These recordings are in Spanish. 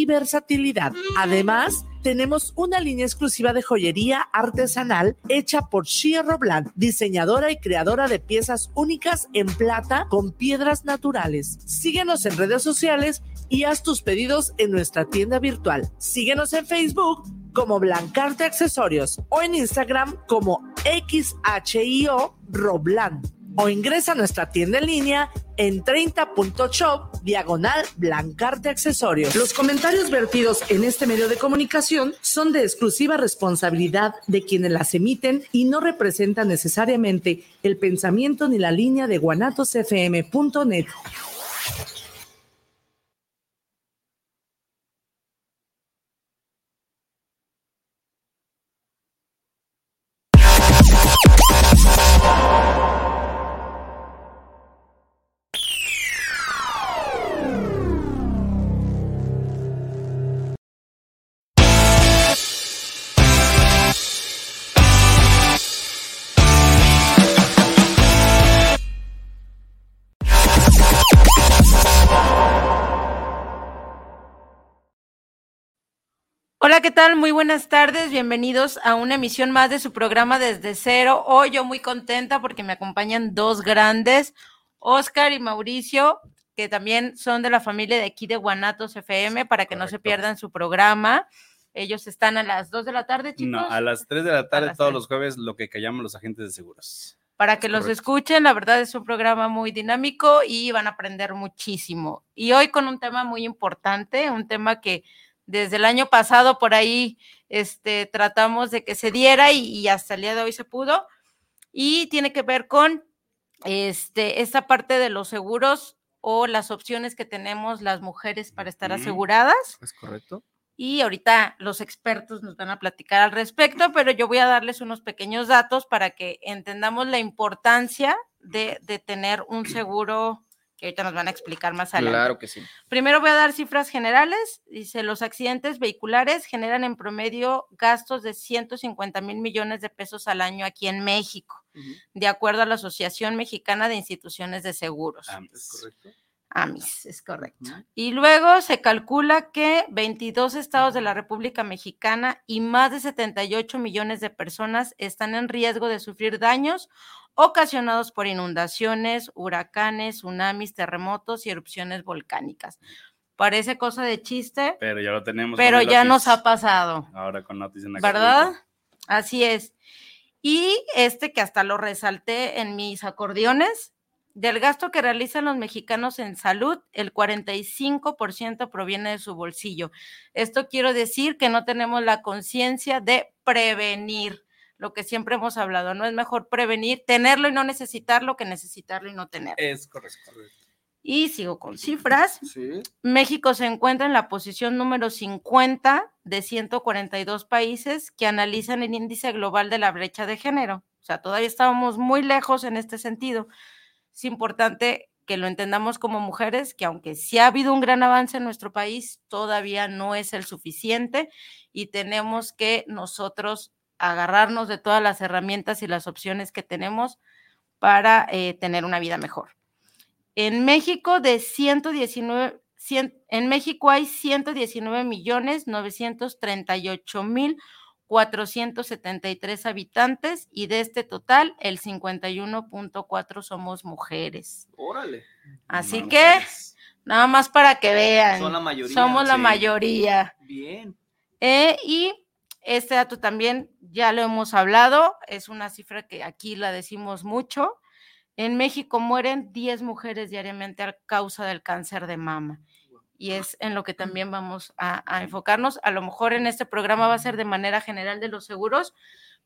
y versatilidad. Además, tenemos una línea exclusiva de joyería artesanal hecha por Shia Robland, diseñadora y creadora de piezas únicas en plata con piedras naturales. Síguenos en redes sociales y haz tus pedidos en nuestra tienda virtual. Síguenos en Facebook como Blancarte Accesorios o en Instagram como XHIO Robland o ingresa a nuestra tienda en línea en 30.shop diagonal blancarte accesorios. Los comentarios vertidos en este medio de comunicación son de exclusiva responsabilidad de quienes las emiten y no representan necesariamente el pensamiento ni la línea de guanatosfm.net. tal? Muy buenas tardes. Bienvenidos a una emisión más de su programa Desde Cero. Hoy yo muy contenta porque me acompañan dos grandes, Oscar y Mauricio, que también son de la familia de aquí de Guanatos FM, para que no se pierdan su programa. Ellos están a las 2 de la tarde, chicos. No, a las 3 de la tarde todos 3. los jueves, lo que callamos los agentes de seguros. para que los escuchen. La verdad es un programa muy dinámico y van a aprender muchísimo. Y hoy con un tema muy importante, un tema que desde el año pasado por ahí este, tratamos de que se diera y, y hasta el día de hoy se pudo. Y tiene que ver con este, esta parte de los seguros o las opciones que tenemos las mujeres para estar aseguradas ¿Es correcto? y ahorita los expertos nos van a platicar al respecto, pero yo voy a darles unos pequeños datos para que entendamos la importancia de, de tener un seguro que ahorita nos van a explicar más adelante. Claro que sí. Primero voy a dar cifras generales. Dice, los accidentes vehiculares generan en promedio gastos de 150 mil millones de pesos al año aquí en México, de acuerdo a la Asociación Mexicana de Instituciones de Seguros. Ah, ¿Es correcto? AMIS, es correcto. Y luego se calcula que 22 estados de la República Mexicana y más de 78 millones de personas están en riesgo de sufrir daños ocasionados por inundaciones, huracanes, tsunamis, terremotos y erupciones volcánicas. Parece cosa de chiste, Pero ya lo tenemos. pero ya nos ha pasado. Ahora con Otis en ¿verdad? Acapulco. Así es. Y este que hasta lo resalté en mis acordeones, del gasto que realizan los mexicanos en salud, el 45% proviene de su bolsillo. Esto quiero decir que no tenemos la conciencia de prevenir, lo que siempre hemos hablado, no es mejor prevenir, tenerlo y no necesitarlo que necesitarlo y no tenerlo. Es correcto. Y sigo con cifras. Sí. México se encuentra en la posición número 50 de 142 países que analizan el índice global de la brecha de género. O sea, todavía estábamos muy lejos en este sentido. Es importante que lo entendamos como mujeres, que aunque sí ha habido un gran avance en nuestro país, todavía no es el suficiente y tenemos que nosotros agarrarnos de todas las herramientas y las opciones que tenemos para eh, tener una vida mejor. En México de 119, cien- en México hay 119 millones 938 mil 473 habitantes y de este total el 51.4 somos mujeres. Órale. Así que mujeres. nada más para que vean. Son la mayoría. Somos la mayoría. Bien. Eh, y este dato también ya lo hemos hablado, es una cifra que aquí la decimos mucho. En México mueren 10 mujeres diariamente a causa del cáncer de mama. Y es en lo que también vamos a, a enfocarnos. A lo mejor en este programa va a ser de manera general de los seguros,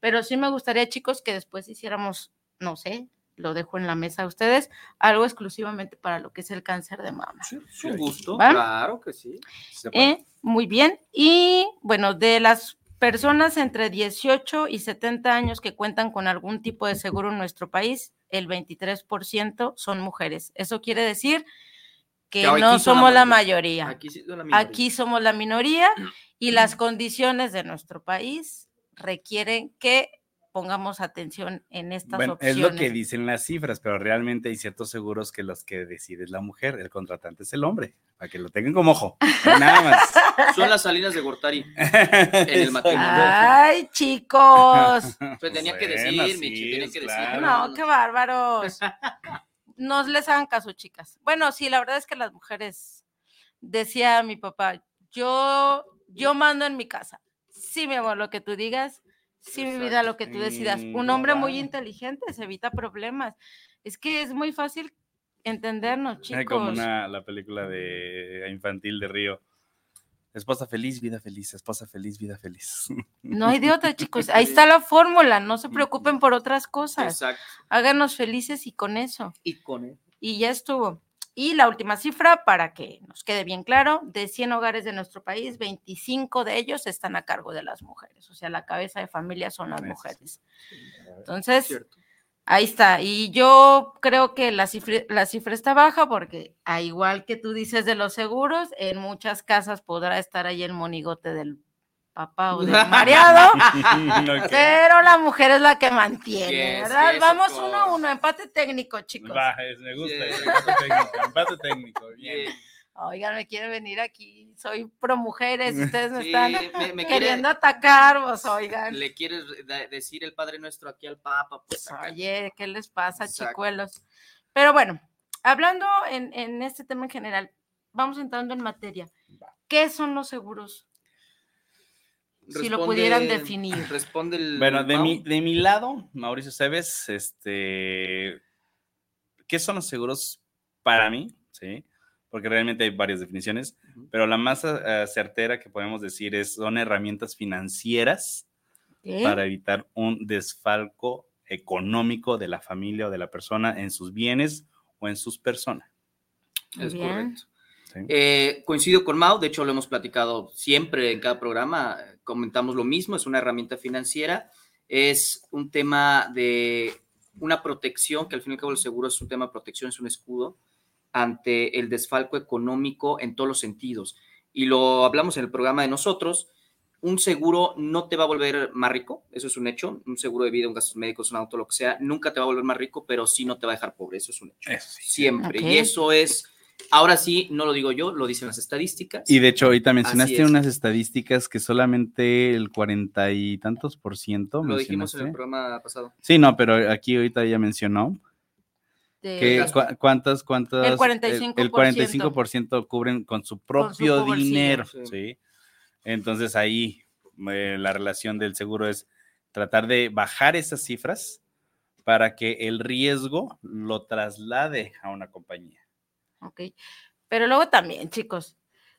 pero sí me gustaría, chicos, que después hiciéramos, no sé, lo dejo en la mesa a ustedes, algo exclusivamente para lo que es el cáncer de mama. Sí, es un gusto. ¿Va? Claro que sí. Eh, muy bien. Y bueno, de las personas entre 18 y 70 años que cuentan con algún tipo de seguro en nuestro país, el 23% son mujeres. Eso quiere decir que no somos la mayoría. la. Aquí somos la minoría y las condiciones de nuestro país requieren que pongamos atención en estas Bueno, es opciones. lo que dicen las cifras, pero realmente hay ciertos seguros que los que decide es la mujer, el contratante es el hombre, para que lo tengan como ojo. Nada más. Son las salinas de Gortari. el matrimonio. Ay, chicos. Pues tenía que decir, Bueno, Michi, tenía que decir. No, qué bárbaros. No les hagan caso, chicas. Bueno, sí, la verdad es que las mujeres, decía mi papá, yo, yo mando en mi casa. Sí, mi amor, lo que tú digas, sí, mi vida, lo que tú decidas. Un hombre muy inteligente se evita problemas. Es que es muy fácil entendernos, Ay, chicos. Como una, la película de infantil de Río. Esposa feliz, vida feliz, esposa feliz, vida feliz. No hay de otra, chicos. Ahí está la fórmula. No se preocupen por otras cosas. Exacto. Háganos felices y con eso. Y con él. y ya estuvo. Y la última cifra, para que nos quede bien claro, de 100 hogares de nuestro país, 25 de ellos están a cargo de las mujeres, o sea, la cabeza de familia son las mujeres. Entonces, ahí está. Y yo creo que la cifra, la cifra está baja porque, a igual que tú dices de los seguros, en muchas casas podrá estar ahí el monigote del papá o del mareado. Pero la mujer es la que mantiene, Yes, ¿verdad? yes, Vamos uno a uno, empate técnico, chicos. Va, es- me gusta. Empate técnico. Empate técnico. Bien. Oigan, me quieren venir aquí, soy pro mujeres, ustedes me Sí, están me- me quiere- queriendo atacar, vos, oigan. Le quieres decir el Padre Nuestro aquí al Papa, pues. Oye, ¿qué les pasa, Exacto. chicuelos? Pero bueno, hablando en, en este tema en general, vamos entrando en materia. ¿Qué son los seguros? Si lo pudieran definir. Responde el. Bueno, de mi, de mi lado, Mauricio Cebes, este, ¿qué son los seguros para mí? Sí, porque realmente hay varias definiciones, pero la más eh, certera que podemos decir es, son herramientas financieras ¿Qué? para evitar un desfalco económico de la familia o de la persona en sus bienes o en sus personas. Es bien. correcto. ¿Sí? Eh, coincido con Mau, de hecho lo hemos platicado siempre en cada programa, comentamos lo mismo, es una herramienta financiera, es un tema de una protección, que al fin y al cabo el seguro es un tema de protección, es un escudo ante el desfalco económico en todos los sentidos. Y lo hablamos en el programa de nosotros, un seguro no te va a volver más rico, eso es un hecho, un seguro de vida, un gastos médicos, un auto, lo que sea, nunca te va a volver más rico, pero sí no te va a dejar pobre, eso es un hecho. Sí. Siempre. Ok. Y eso es, ahora sí, no lo digo yo, lo dicen las estadísticas. Y de hecho, ahorita mencionaste es. unas estadísticas que solamente el cuarenta y tantos por ciento lo dijimos en el programa pasado. Sí, no, pero aquí ahorita ya mencionó De- que cuántas, cuántas. El 45%. El, 45% cubren con su propio dinero, sí. sí. Entonces ahí eh, la relación del seguro es tratar de bajar esas cifras para que el riesgo lo traslade a una compañía. Ok. Pero luego también, chicos,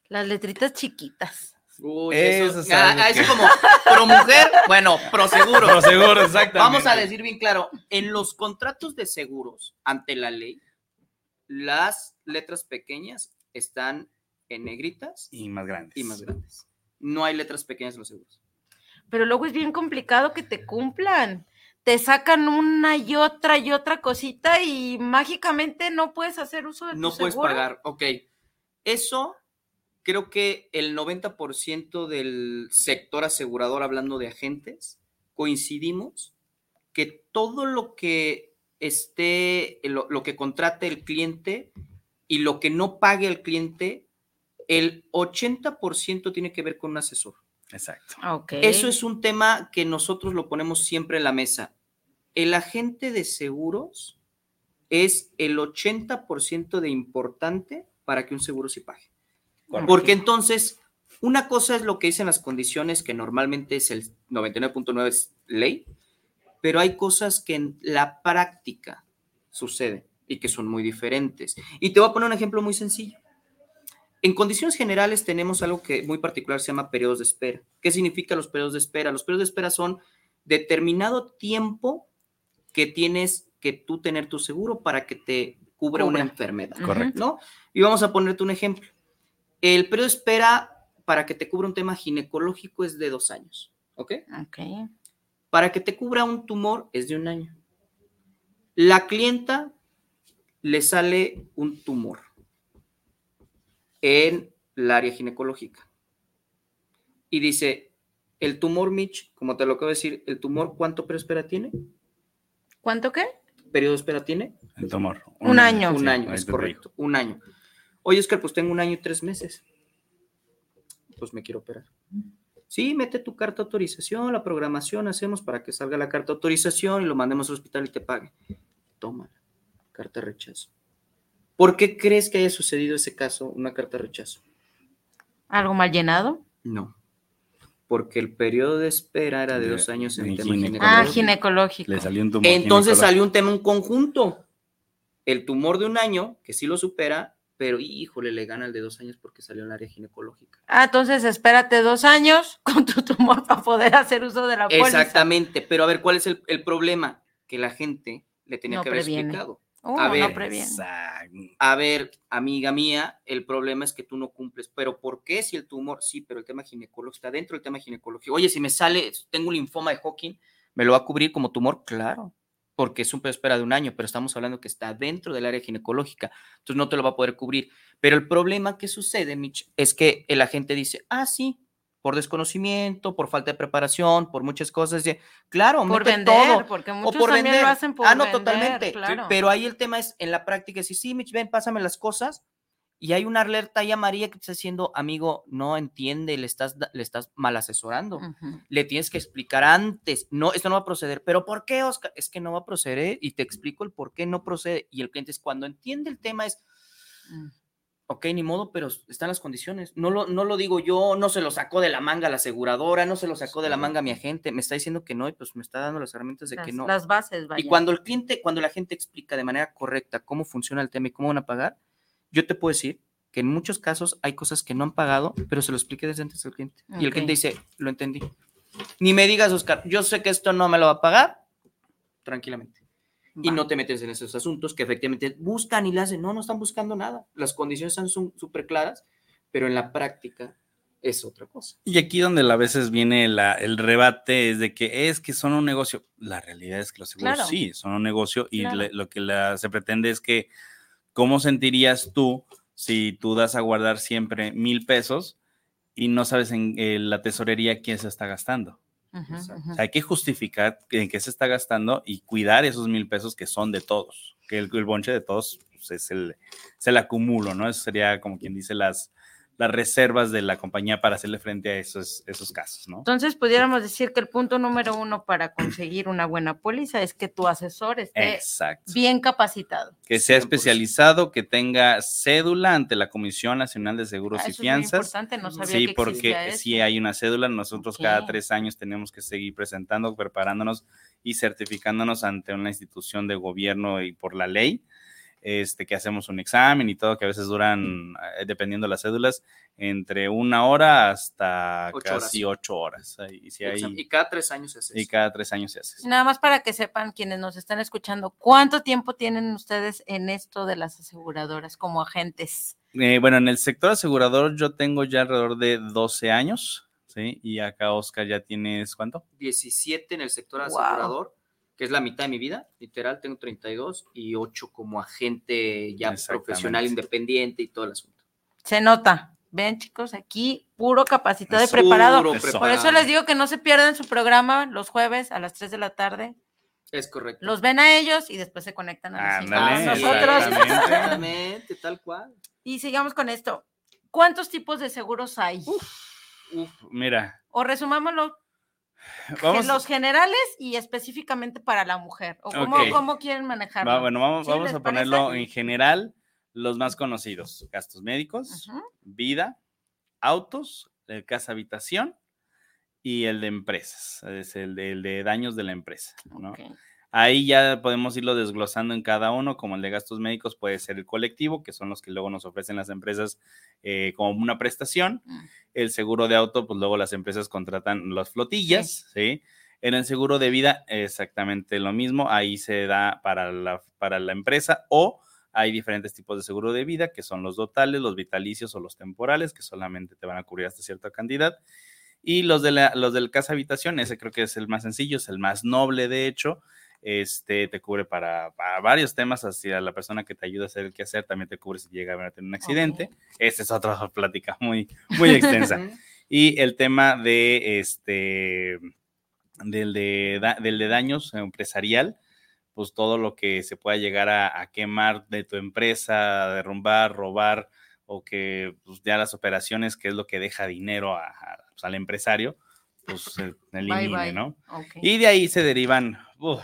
las letritas chiquitas. Uy, Eso eso, es ah, algo ah, eso como pro mujer, bueno, pro seguro. Pero seguro, exactamente. Vamos a decir bien claro, en los contratos de seguros ante la ley, las letras pequeñas están en negritas Y más grandes. y más grandes. No hay letras pequeñas en los seguros. Pero luego es bien complicado que te cumplan. Te sacan una y otra y otra cosita y mágicamente no puedes hacer uso de tu No puedes seguro. pagar, ok. Eso creo que el 90% del sector asegurador, hablando de agentes, coincidimos que todo lo que esté, lo, lo que contrate el cliente y lo que no pague el cliente, el 80% tiene que ver con un asesor. Exacto. Ok. Eso es un tema que nosotros lo ponemos siempre en la mesa. El agente de seguros es el 80% de importante para que un seguro se pague. Correcto. Porque entonces, una cosa es lo que dicen las condiciones, que normalmente es el 99.9 es ley, pero hay cosas que en la práctica suceden y que son muy diferentes. Y te voy a poner un ejemplo muy sencillo. En condiciones generales tenemos algo que muy particular se llama periodos de espera. ¿Qué significa los periodos de espera? Los periodos de espera son determinado tiempo que tienes que tú tener tu seguro para que te cubra una enfermedad. Correcto. ¿no? Y vamos a ponerte un ejemplo. El periodo de espera para que te cubra un tema ginecológico es de dos años, ¿ok? Ok. Para que te cubra un tumor es de un año. La clienta le sale un tumor en el área ginecológica y dice, El tumor, Mitch, como te lo acabo de decir, ¿el tumor cuánto periodo de espera tiene? ¿Cuánto qué? ¿Periodo de espera tiene? El tumor. Un año. Un Sí, año, es correcto. Un año. Oye, Oscar, pues tengo un año y tres meses. Pues me quiero operar. Sí, mete tu carta de autorización, la programación hacemos para que salga la carta de autorización y lo mandemos al hospital y te pague. Toma, carta de rechazo. ¿Por qué crees que haya sucedido ese caso, una carta de rechazo? ¿Algo mal llenado? No. Porque el periodo de espera era de De- dos años en el tema ginecológico. Ah, ginecológico. ginecológico. Le salió un tumor. Entonces ginecológico. salió un tema en conjunto. El tumor de un año, que sí lo supera, pero híjole, le gana el de dos años porque salió en el área ginecológica. Ah, entonces espérate dos años con tu tumor para poder hacer uso de la póliza. Exactamente, pero a ver, ¿cuál es el, el problema? Que la gente le tenía No que haber previene. explicado. Uno A no ver, previene. Exacto. A ver, amiga mía, el problema es que tú no cumples. ¿Pero por qué si el tumor? Sí, pero el tema ginecológico está dentro del tema ginecológico. Oye, si me sale, tengo un linfoma de Hawking, ¿me lo va a cubrir como tumor? Claro, porque es un periodo de espera de un año, pero estamos hablando que está dentro del área ginecológica, entonces no te lo va a poder cubrir. Pero el problema que sucede, Mitch, es que el agente dice, ah, sí, por desconocimiento, por falta de preparación, por muchas cosas. Claro, Por vender, todo porque o muchos por también vender. lo hacen por ah, no, vender, totalmente. claro. Pero ahí el tema es en la práctica, si sí, Mitch, ven, pásame las cosas. Y hay una alerta ahí amarilla que te está diciendo, amigo, no entiende, le estás, le estás mal asesorando. Ujú. Le tienes que explicar antes. No, esto no va a proceder. ¿Pero por qué, Oscar? Es que no va a proceder y te explico el por qué no procede. Y el cliente es cuando entiende el tema es, Mm. Ok, ni modo, pero están las condiciones. No lo, no lo digo yo, no se lo sacó de la manga la aseguradora, no se lo sacó de la manga mi agente. Me está diciendo que no y pues me está dando las herramientas de Las, que no. las bases, vaya. Y cuando el cliente, cuando la gente explica de manera correcta cómo funciona el tema y cómo van a pagar, yo te puedo decir que en muchos casos hay cosas que no han pagado, pero se lo expliqué desde antes al cliente. Y el cliente dice, lo entendí. Ni me digas, Oscar, yo sé que esto no me lo va a pagar, tranquilamente. Y no te metes en esos asuntos que efectivamente buscan y le hacen. No, no están buscando nada. Las condiciones son su- súper claras, pero en la práctica es otra cosa. Y aquí donde a veces viene la- el rebate es de que es que son un negocio. La realidad es que los seguros Claro. sí son un negocio y Claro. le- lo que la- se pretende es que, ¿cómo sentirías tú si tú das a guardar siempre mil pesos y no sabes en eh, la tesorería quién se está gastando? O sea, hay que justificar en qué se está gastando y cuidar esos mil pesos que son de todos, que el, el bonche de todos pues, es, el, es el acumulo, ¿no? Eso sería como quien dice las, las reservas de la compañía para hacerle frente a esos, esos casos, ¿no? Entonces, pudiéramos decir que el punto número uno para conseguir una buena póliza es que tu asesor esté Exacto. bien capacitado. Que sea 100%. especializado, que tenga cédula ante la Comisión Nacional de Seguros Ah, y eso es muy Fianzas. importante, no sabía Sí, que porque si hay una cédula, nosotros cada tres años tenemos que seguir presentando, preparándonos y certificándonos ante una institución de gobierno y por la ley, este, que hacemos un examen y todo, que a veces duran, eh, dependiendo de las cédulas, entre una hora hasta Ocho casi horas. ocho horas. Y, si hay- Y cada tres años se hace y cada tres años se hace. Nada más para que sepan quienes nos están escuchando, ¿cuánto tiempo tienen ustedes en esto de las aseguradoras como agentes? Eh, bueno, en el sector asegurador yo tengo ya alrededor de 12 años, ¿sí? Y acá Oscar ya tienes, ¿cuánto? 17 en el sector Wow. asegurador, que es la mitad de mi vida, literal, tengo 32 y 8 como agente ya profesional independiente y todo el asunto. Se nota. Ven, chicos, aquí puro capacitado y preparado. Por eso les digo que no se pierdan su programa los jueves a las 3 de la tarde. Es correcto. Los ven a ellos y después se conectan a los Ándale, a nosotros. exactamente. Exactamente, tal cual. Y sigamos con esto. ¿Cuántos tipos de seguros hay? Uf, Mira, O resumámoslo, vamos, los generales y específicamente para la mujer. ¿O cómo, quieren manejarlo? va- bueno, vamos, ¿Sí vamos les a ponerlo parece? en general, los más conocidos, gastos médicos, Ujú. vida, autos, el casa habitación y el de empresas, es el de, el de daños de la empresa, ¿no? Ok. Ahí ya podemos irlo desglosando en cada uno, como el de gastos médicos puede ser el colectivo, que son los que luego nos ofrecen las empresas eh, como una prestación. Mm. El seguro de auto, pues luego las empresas contratan las flotillas, ¿sí? En el seguro de vida, exactamente lo mismo, ahí se da para la, para la empresa o hay diferentes tipos de seguro de vida, que son los totales, los vitalicios o los temporales, que solamente te van a cubrir hasta cierta cantidad. Y los, de la- los del casa habitación, ese creo que es el más sencillo, es el más noble, de hecho, este te cubre para, para varios temas, hacia la persona que te ayuda a hacer el quehacer, también te cubre si llega a tener un accidente. Esta es otra plática muy, muy extensa. Y el tema de este, del de, da- del de daños empresarial, pues todo lo que se pueda llegar a, a quemar de tu empresa, a derrumbar, robar, o que pues, ya las operaciones, que es lo que deja dinero a- a- pues, al empresario, pues se elimine, bye. ¿no? Ok. Y de ahí se derivan uy,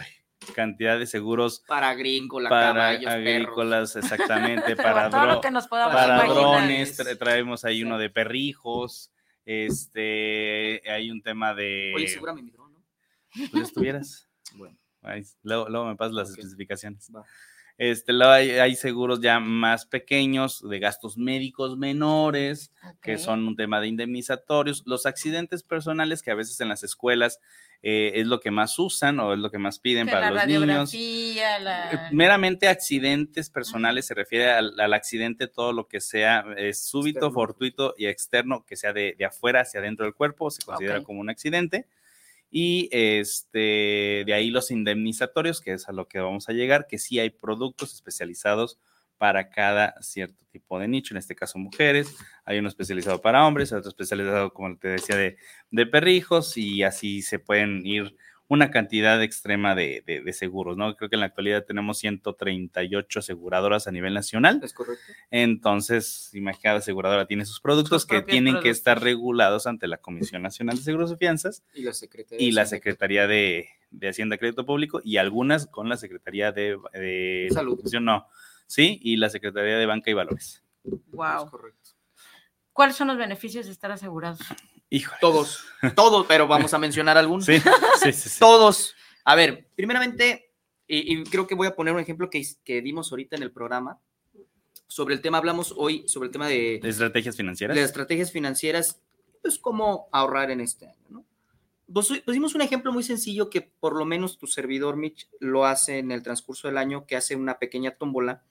cantidad de seguros Para agrícola, para caballos, perros. agrícolas, exactamente, para, todo lo dro- que nos podamos para drones, tra- traemos ahí Sí. uno de perrijos, este, hay un tema de... Oye, seguramente mi dron, ¿no? pues estuvieras. Bueno, Ahí, luego, luego me pasas las especificaciones. va. Este, luego hay, hay seguros ya más pequeños, de gastos médicos menores, que son un tema de indemnizatorios. Los accidentes personales, que a veces en las escuelas eh, es lo que más usan o es lo que más piden Que para la los niños. la... Eh, Meramente accidentes personales se refiere al, al accidente, todo lo que sea eh, súbito, Externo. fortuito y externo, que sea de, de afuera hacia adentro del cuerpo, se considera como un accidente. Y este, de ahí los indemnizatorios, que es a lo que vamos a llegar, que sí hay productos especializados para cada cierto tipo de nicho, en este caso mujeres, hay uno especializado para hombres, hay otro especializado, como te decía, de, de perrijos, y así se pueden ir una cantidad extrema de, de- de seguros, ¿no? Creo que en la actualidad tenemos 138 aseguradoras a nivel nacional, ¿Es correcto? entonces, imagínate, cada aseguradora tiene sus productos Sus que tienen que estar regulados ante la Comisión Nacional de Seguros y Fianzas Y la Secretaría. y de la Hacienda. Secretaría de, de Hacienda y Crédito Público y algunas con la Secretaría de, de Salud. no, sí, y la Secretaría de Banca y Valores. Wow. Es correcto. ¿Cuáles son los beneficios de estar asegurados? Híjole. Todos, todos, pero vamos a mencionar algunos. Sí, sí, sí. sí. Todos. A ver, primeramente, y, y creo que voy a poner un ejemplo que, que dimos ahorita en el programa. Sobre el tema, hablamos hoy sobre el tema de, De estrategias financieras. de estrategias financieras, pues cómo ahorrar en este año, ¿no? Pues, pusimos un ejemplo muy sencillo que por lo menos tu servidor, Mitch, lo hace en el transcurso del año, que hace una pequeña tómbola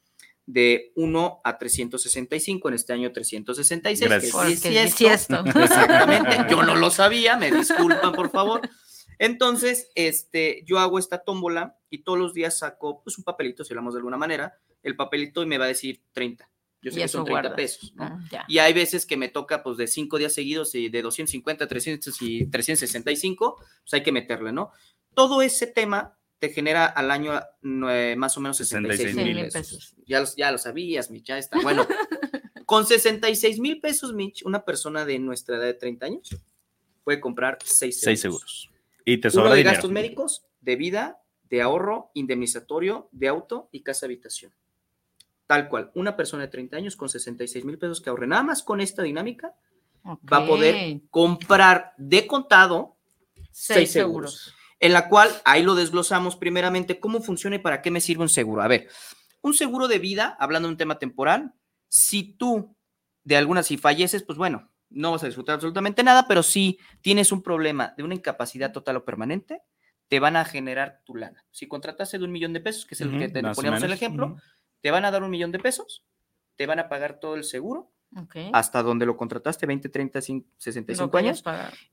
de 1 a 365, en este año 366, Gracias. que Porque es bisiesto. Exactamente, yo no lo sabía, me disculpan, por favor. Entonces, este, yo hago esta tómbola y todos los días saco pues, un papelito, si hablamos de alguna manera, el papelito y me va a decir 30. Yo sé Y que son 30 guardas. pesos, ¿no? Ah, ya. Y hay veces que me toca pues de cinco días seguidos y de 250 a 300 y 365, pues hay que meterle, ¿no? Todo ese tema te genera al año eh, más o menos 66 mil 66,000 pesos. pesos. Ya, los- ya lo sabías, Mitch, ya está. Bueno, con 66 mil pesos, Mitch, una persona de nuestra edad de 30 años puede comprar seis seguros. Seis seguros. Y te Uno sobra de dinero. gastos médicos, de vida, de ahorro, indemnizatorio, de auto y casa habitación. Tal cual, una persona de 30 años con 66 mil pesos que ahorre nada más con esta dinámica va a poder comprar de contado seis, seis seguros. seguros. En la cual ahí lo desglosamos primeramente cómo funciona y para qué me sirve un seguro. A ver, un seguro de vida, hablando de un tema temporal, si tú de alguna, si falleces, pues bueno, no vas a disfrutar absolutamente nada, pero si tienes un problema de una incapacidad total o permanente, te van a generar tu lana. Si contrataste de un millón de pesos, que es el que te poníamos el menos. ejemplo, te van a dar un millón de pesos, te van a pagar todo el seguro Hasta donde lo contrataste, 20, 30, Lo 65 que años,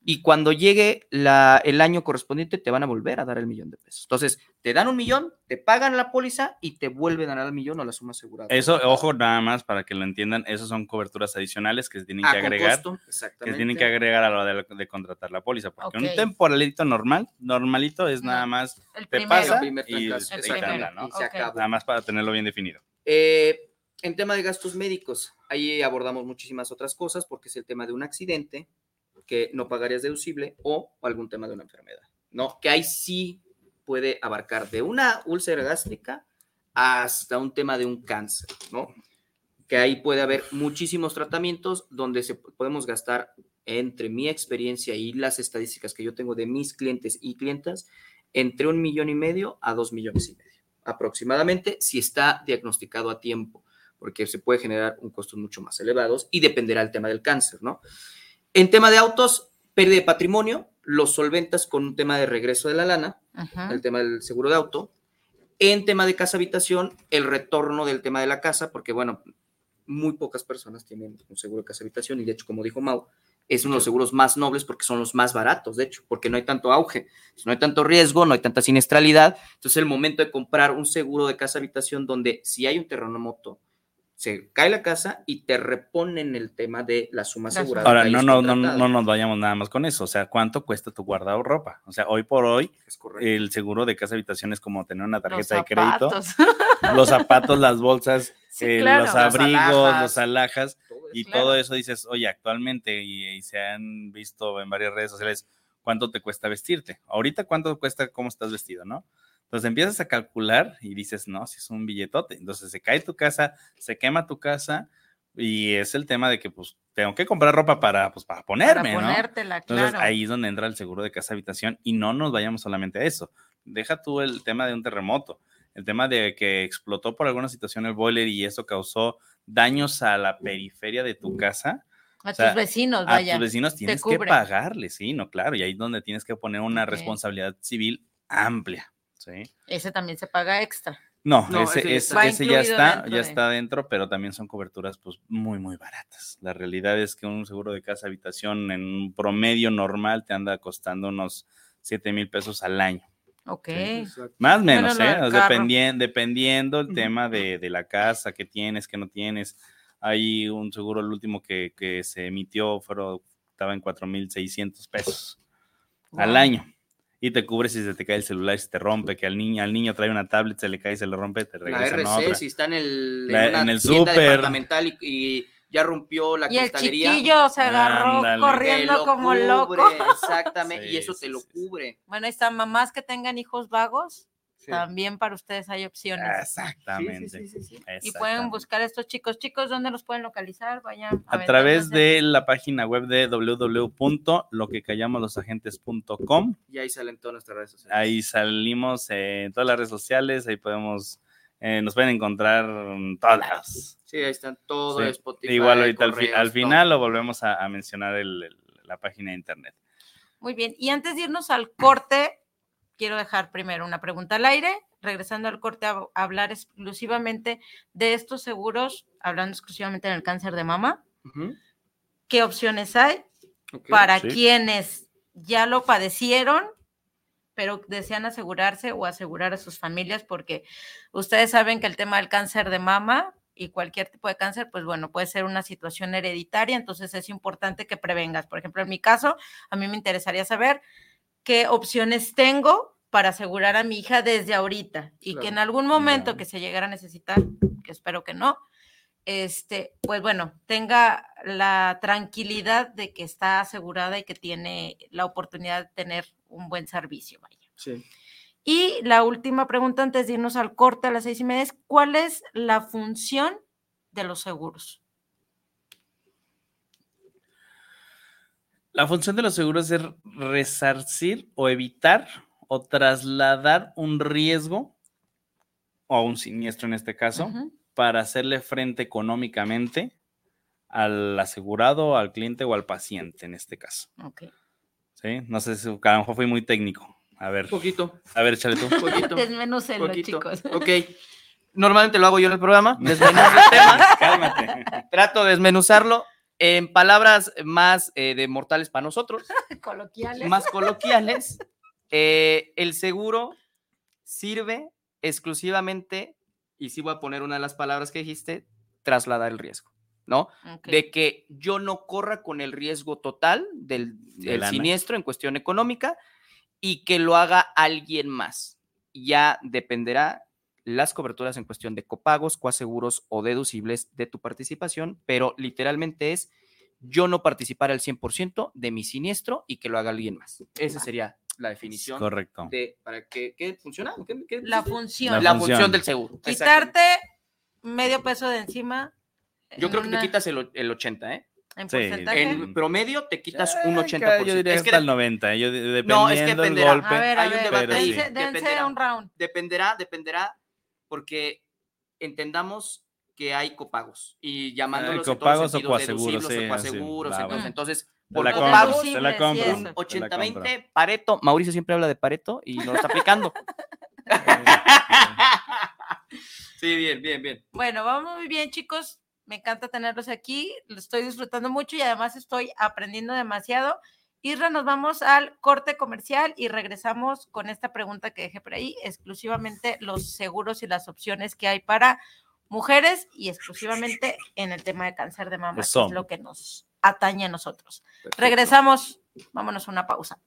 y cuando llegue la- el año correspondiente te van a volver a dar el millón de pesos. Entonces, te dan un millón, te pagan la póliza y te vuelven a dar el millón o la suma asegurada. Eso, ojo, nada más para que lo entiendan, esos son coberturas adicionales que se tienen Ah, que agregar. costo, que exactamente. tienen que agregar a la hora de, de contratar la póliza, porque un temporalito normal, normalito es nada más, El te primero. pasa El primer y, El y primero. cambia, ¿no? Y se Ok. acabó. Nada más para tenerlo bien definido. Eh, en tema de gastos médicos, ahí abordamos muchísimas otras cosas porque es el tema de un accidente que no pagarías deducible o algún tema de una enfermedad, ¿no? Que ahí sí puede abarcar de una úlcera gástrica hasta un tema de un cáncer, ¿no? Que ahí puede haber muchísimos tratamientos donde se podemos gastar entre mi experiencia y las estadísticas que yo tengo de mis clientes y clientas entre un millón y medio a dos millones y medio aproximadamente si está diagnosticado a tiempo, porque se puede generar un costos mucho más elevados y dependerá del tema del cáncer, ¿no? En tema de autos, pérdida de patrimonio, los solventas con un tema de regreso de la lana, Ajá. el tema del seguro de auto. En tema de casa habitación, el retorno del tema de la casa, porque bueno, muy pocas personas tienen un seguro de casa habitación y de hecho, como dijo Mau, es uno de los seguros más nobles porque son los más baratos, de hecho, porque no hay tanto auge, no hay tanto riesgo, no hay tanta siniestralidad. Entonces, el momento de comprar un seguro de casa habitación donde si hay un terremoto, se cae la casa y te reponen el tema de la suma asegurada. Ahora, no, no, no, no nos vayamos nada más con eso. O sea, ¿cuánto cuesta tu guardado ropa? O sea, hoy por hoy, Es el seguro de casa habitación es como tener una Los tarjeta de crédito. Los zapatos, las bolsas, Sí, eh, claro. los abrigos, alhajas. los alhajas Todo y Claro. todo eso dices, oye, actualmente, y, y se han visto en varias redes sociales, ¿cuánto te cuesta vestirte? Ahorita, ¿cuánto cuesta cómo estás vestido, no? Entonces empiezas a calcular y dices, no, si es un billetote. Entonces se cae tu casa, se quema tu casa y es el tema de que, pues, tengo que comprar ropa para, pues, para ponerme, para ¿no? ponértela, Entonces claro. ahí es donde entra el seguro de casa habitación y no nos vayamos solamente a eso. Deja tú el tema de un terremoto, el tema de que explotó por alguna situación el boiler y eso causó daños a la periferia de tu casa. a o sea, tus vecinos, A vaya. tus vecinos tienes que pagarles, sí, no, claro, y ahí es donde tienes que poner una responsabilidad civil amplia, ¿sí? Ese también se paga extra. No, No, ese, ese ya ese- ya está, dentro ya de- está dentro, pero también son coberturas pues muy, muy baratas. La realidad es que un seguro de casa habitación en un promedio normal te anda costando unos 7 mil pesos al año. Ok. Más o menos, del ¿eh? Dependien- dependiendo el tema de, de la casa que tienes, que no tienes. Hay un seguro, el último que, que se emitió, fueron, estaba en 4,600 pesos al año. Y te cubre si se te cae el celular, si se te rompe, que al niño, al niño trae una tablet, se le cae y se le rompe, te La regresan RC, si está en el, La- en una en el tienda súper. departamental y, y ya rompió la Y el chiquillo se agarró Ándale. corriendo lo como cubre, loco. Exactamente, Sí, y eso sí, te lo sí, sí. cubre. Bueno, ahí están mamás que tengan hijos vagos. Sí. También para ustedes hay opciones. Exactamente. Sí, sí, sí, sí, sí. Y pueden buscar a estos chicos. Chicos, ¿dónde los pueden localizar? Vayan a través de la página web de www.loquecallamosloagentes.com. Y ahí salen todas nuestras redes sociales. Ahí salimos en todas las redes sociales, ahí podemos, eh, nos pueden encontrar en todos lados. Sí, ahí están todo Sí. Spotify. Igual ahorita al, fi- final lo volvemos a, a mencionar el- el- la página de internet. Muy bien. Y antes de irnos al corte, quiero dejar primero una pregunta al aire. Regresando al corte, a, hablar exclusivamente de estos seguros, hablando exclusivamente del cáncer de mama. ¿Qué opciones hay para sí. quienes ya lo padecieron, pero desean asegurarse o asegurar a sus familias? Porque ustedes saben que el tema del cáncer de mama y cualquier tipo de cáncer, pues bueno, puede ser una situación hereditaria, entonces es importante que prevengas. Por ejemplo, en mi caso, a mí me interesaría saber qué opciones tengo para asegurar a mi hija desde ahorita y que en algún momento que se llegara a necesitar, que espero que no, este, pues bueno, tenga la tranquilidad de que está asegurada y que tiene la oportunidad de tener un buen servicio. Vaya. Sí. Y la última pregunta antes de irnos al corte a las seis y media es, ¿cuál es la función de los seguros? La función de los seguros es resarcir o evitar o trasladar un riesgo o un siniestro en este caso para hacerle frente económicamente al asegurado, al cliente o al paciente en este caso. Ok. ¿Sí? No sé si a lo mejor fui muy técnico. A ver, Un poquito, a ver, échale tú. un poquito. Desmenúcenlo, poquito. chicos. Ok. Normalmente lo hago yo en el programa. Desmenuzo el tema. Cálmate. Trato de desmenuzarlo en palabras más eh, de mortales para nosotros, Coloquiales. más coloquiales. eh, el seguro sirve exclusivamente, y sí voy a poner una de las palabras que dijiste, trasladar el riesgo, ¿no? De que yo no corra con el riesgo total del, De del siniestro en cuestión económica y que lo haga alguien más. Ya dependerá las coberturas en cuestión de copagos, coaseguros o deducibles de tu participación, pero literalmente es yo no participar al 100% de mi siniestro y que lo haga alguien más. Esa sería la definición Correcto. de para que ¿qué funciona? ¿Qué- qué La función. la función. función del seguro. Quitarte medio peso de encima. Yo en creo que te quitas el, el 80, ¿eh? En Sí, porcentaje. En promedio te quitas un Ah, 80%. Yo diría es que hasta el de- 90. Yo, de- dependiendo No, es que dependerá. golpe. A ver, a Hay un debate dense Dependerá. un round. dependerá, dependerá, porque entendamos que hay copagos y llamándolos en todos copagos o coaseguros, sí, o coaseguros, va, entonces, entonces, por la copagos, te la compro. compro. 80-20, Pareto, Mauricio siempre habla de Pareto y no lo está aplicando. sí, bien, bien, bien. Bueno, vamos muy bien, chicos. Me encanta tenerlos aquí. Lo estoy disfrutando mucho y además estoy aprendiendo demasiado. Isra, nos vamos al corte comercial y regresamos con esta pregunta que dejé por ahí, exclusivamente los seguros y las opciones que hay para mujeres y exclusivamente en el tema de cáncer de mama, que es lo que nos atañe a nosotros. Perfecto. Regresamos, vámonos a una pausa.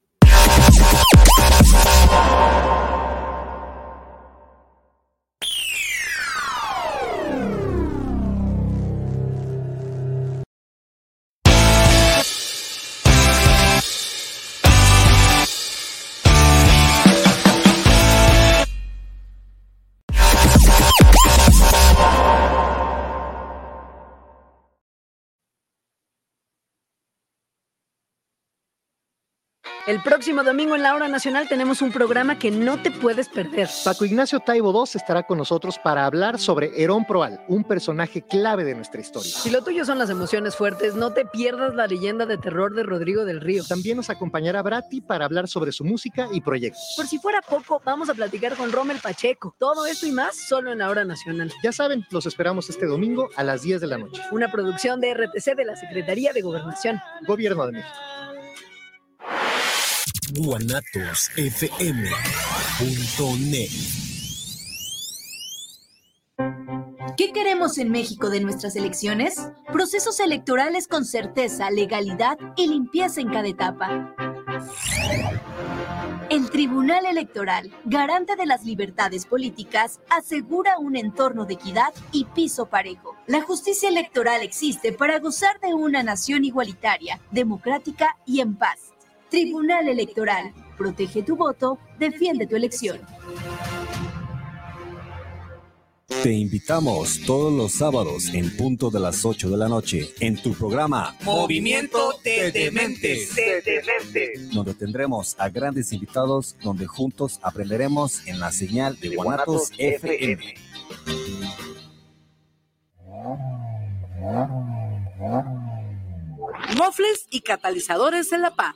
El próximo domingo en la Hora Nacional tenemos un programa que no te puedes perder. Paco Ignacio Taibo II estará con nosotros para hablar sobre Herón Proal, un personaje clave de nuestra historia. Si lo tuyo son las emociones fuertes, no te pierdas la leyenda de terror de Rodrigo del Río. También nos acompañará Brati para hablar sobre su música y proyectos. Por si fuera poco, vamos a platicar con Rommel Pacheco. Todo esto y más solo en la Hora Nacional. Ya saben, los esperamos este domingo a las 10 de la noche. Una producción de RTC de la Secretaría de Gobernación. Gobierno de México. guanatosfm.net. ¿Qué queremos en México de nuestras elecciones? Procesos electorales con certeza, legalidad y limpieza en cada etapa. El Tribunal Electoral, garante de las libertades políticas, asegura un entorno de equidad y piso parejo. La justicia electoral existe para gozar de una nación igualitaria, democrática y en paz. Tribunal Electoral, protege tu voto, defiende tu elección. Te invitamos todos los sábados en punto de las 8 de la noche en tu programa Movimiento de Dementes. donde tendremos a grandes invitados donde juntos aprenderemos en la señal de Guanatos FM. Mofles y catalizadores en la PA.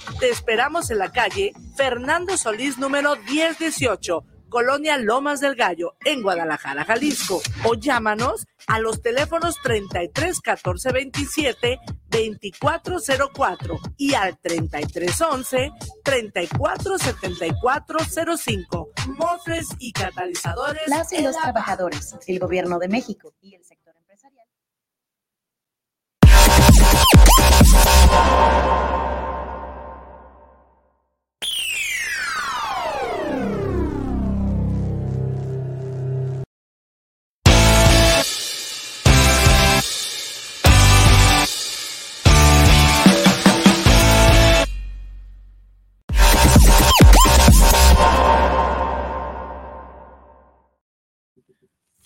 Te esperamos en la calle Fernando Solís número 1018, Colonia Lomas del Gallo, en Guadalajara, Jalisco. O llámanos a los teléfonos 33 14 27 2404 y al 33 11 34 74 05. Mofres y catalizadores. Las y los trabajadores, el gobierno de México y el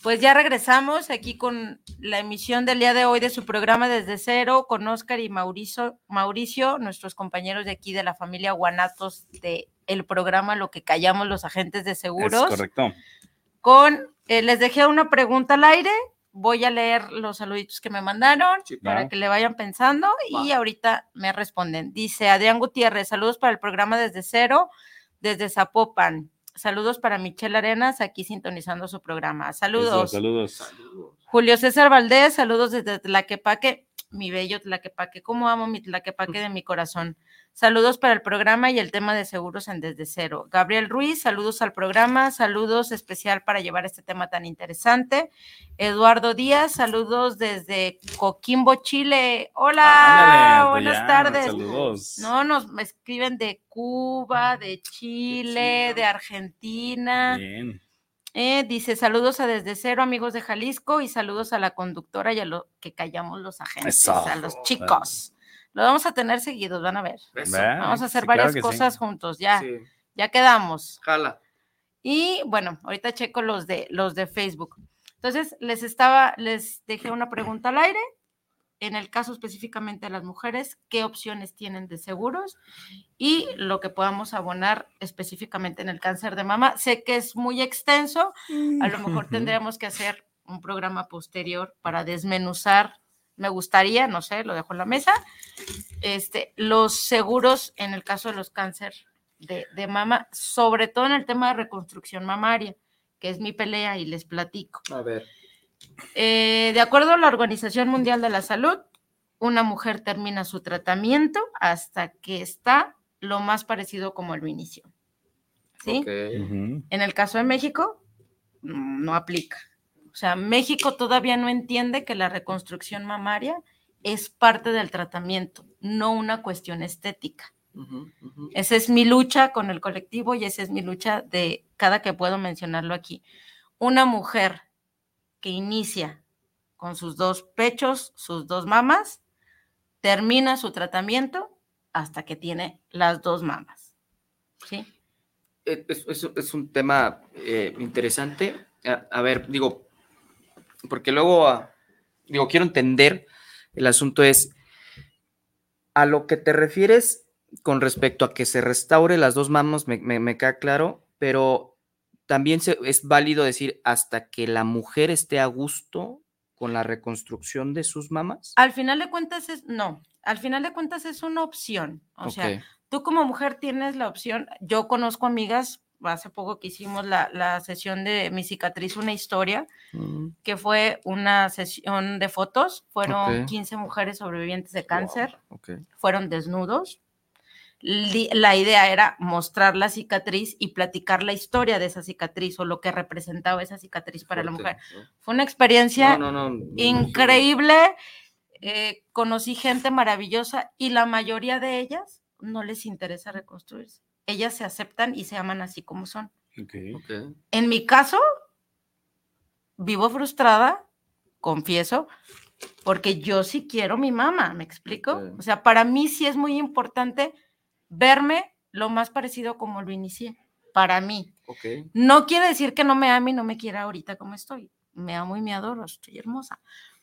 Pues ya regresamos aquí con la emisión del día de hoy de su programa Desde Cero con Oscar y Mauricio, Mauricio, nuestros compañeros de aquí de la familia Guanatos de el programa Lo que callamos los agentes de Es seguros. correcto. Con eh, les dejé una pregunta al aire. Voy a leer los saluditos que me mandaron Sí, para que le vayan pensando y Va. ahorita me responden. Dice Adrián Gutiérrez, saludos para el programa Desde Cero, desde Zapopan. Saludos para Michelle Arenas, aquí sintonizando su programa. Eso, Saludos. saludos. Saludos. Julio César Valdés, saludos desde Tlaquepaque, mi bello Tlaquepaque, cómo amo mi Tlaquepaque de mi corazón. Saludos para el programa y el tema de seguros en Desde Cero. Gabriel Ruiz, saludos al programa, saludos especial para llevar este tema tan interesante. Eduardo Díaz, saludos desde Coquimbo, Chile. Hola, Ándale, buenas tardes. Saludos. No, nos escriben de Cuba, de Chile, de Argentina. Bien. Eh, dice saludos a Desde Cero, amigos de Jalisco, y saludos a la conductora y a lo que callamos los agentes, Eso. a los chicos. Lo vamos a tener seguidos, van a ver. Vamos a hacer sí, claro varias sí. cosas juntos, ya, Sí. ya quedamos. Jala. Y bueno, ahorita checo los de los de Facebook. Entonces, les estaba, les dejé una pregunta al aire. En el caso específicamente de las mujeres, ¿qué opciones tienen de seguros? Y lo que podamos abonar específicamente en el cáncer de mama. Sé que es muy extenso, a lo mejor tendríamos que hacer un programa posterior para desmenuzar, me gustaría, no sé, lo dejo en la mesa, este, los seguros en el caso de los cáncer de, de mama, sobre todo en el tema de reconstrucción mamaria, que es mi pelea y les platico. A ver. Eh, de acuerdo a la Organización Mundial de la Salud, una mujer termina su tratamiento hasta que está lo más parecido como lo inició. ¿Sí? En el caso de México, no aplica. O sea, México todavía no entiende que la reconstrucción mamaria es parte del tratamiento, no una cuestión estética. Esa es mi lucha con el colectivo y esa es mi lucha de cada que puedo mencionarlo aquí. Una mujer que inicia con sus dos pechos, sus dos mamas, termina su tratamiento hasta que tiene las dos mamas. ¿Sí? Eh, Es, es- es un tema eh, interesante. A, a ver, digo, porque luego, ah, digo, quiero entender, el asunto es, a lo que te refieres con respecto a que se restaure las dos mamas, me, me- me queda claro, pero también se- es válido decir hasta que la mujer esté a gusto con la reconstrucción de sus mamas. Al final de cuentas es, no, al final de cuentas es una opción. O sea, tú como mujer tienes la opción, yo conozco amigas, hace poco que hicimos la, la sesión de mi cicatriz, una historia, Mm, que fue una sesión de fotos, fueron Ok. 15 mujeres sobrevivientes de cáncer, ok. fueron desnudos. La idea era mostrar la cicatriz y platicar la historia de esa cicatriz o lo que representaba esa cicatriz para la Fuerte, mujer. ¿no? Fue una experiencia No, no, no, increíble. eh, conocí gente maravillosa y la mayoría de ellas no les interesa reconstruirse. Ellas se aceptan y se aman así como son. Ok. En mi caso, vivo frustrada, confieso, porque yo sí quiero mi mamá, ¿me explico? O sea, para mí sí es muy importante verme lo más parecido como lo inicié, para mí. No quiere decir que no me ame y no me quiera ahorita como estoy. Me amo y me adoro, estoy hermosa.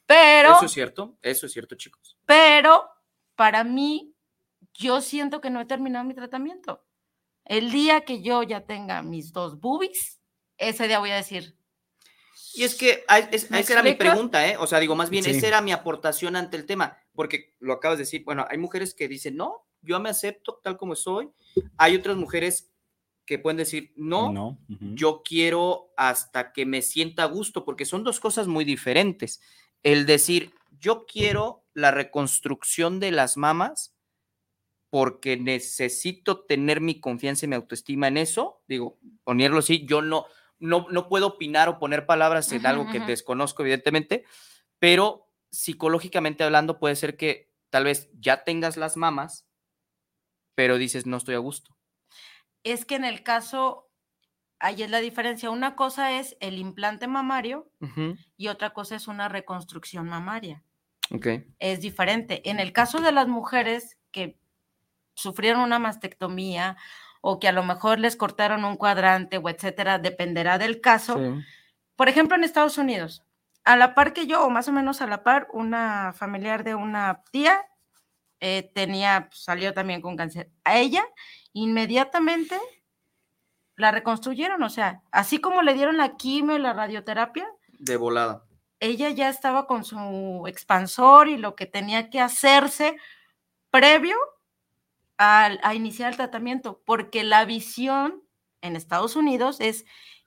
Pero, Eso es cierto, eso es cierto, chicos. pero para mí, yo siento que no he terminado mi tratamiento. El día que yo ya tenga mis dos boobies, ese día voy a decir, Y es que es- ¿Me esa era mi pregunta, ¿eh? O sea, digo, más bien, Sí. esa era mi aportación ante el tema, porque lo acabas de decir, bueno, hay mujeres que dicen, no, yo me acepto tal como soy. Hay otras mujeres que pueden decir, no, No. yo quiero hasta que me sienta a gusto, porque son dos cosas muy diferentes. El decir, yo quiero la reconstrucción de las mamas porque necesito tener mi confianza y mi autoestima en eso, digo, ponerlo así, yo no, no, no puedo opinar o poner palabras en algo que desconozco, evidentemente, pero psicológicamente hablando puede ser que tal vez ya tengas las mamas, pero dices, no estoy a gusto. es que en el caso, ahí es la diferencia. Una cosa es el implante mamario y otra cosa es una reconstrucción mamaria. Ok. es diferente. En el caso de las mujeres que sufrieron una mastectomía o que a lo mejor les cortaron un cuadrante o etcétera, dependerá del caso. Sí. Por ejemplo, en Estados Unidos, a la par que yo, o más o menos a la par, una familiar de una tía eh, tenía, salió también con cáncer. A ella, inmediatamente la reconstruyeron, o sea, así como le dieron la quimio y la radioterapia, De volada. ella ya estaba con su expansor y lo que tenía que hacerse previo a, iniciar el tratamiento, porque la visión en Estados Unidos es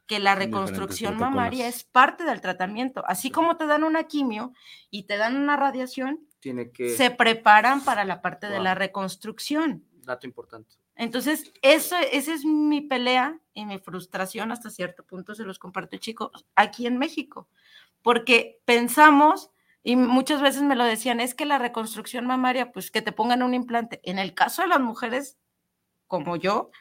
que la reconstrucción mamaria es parte del tratamiento. Así como te dan una quimio y te dan una radiación, Tiene que... se preparan para la parte de la reconstrucción. Dato importante. Entonces, eso, esa es mi pelea y mi frustración hasta cierto punto, se los comparto, chicos, aquí en México, porque pensamos, y muchas veces me lo decían, es que la reconstrucción mamaria, pues que te pongan un implante. En el caso de las mujeres como yo,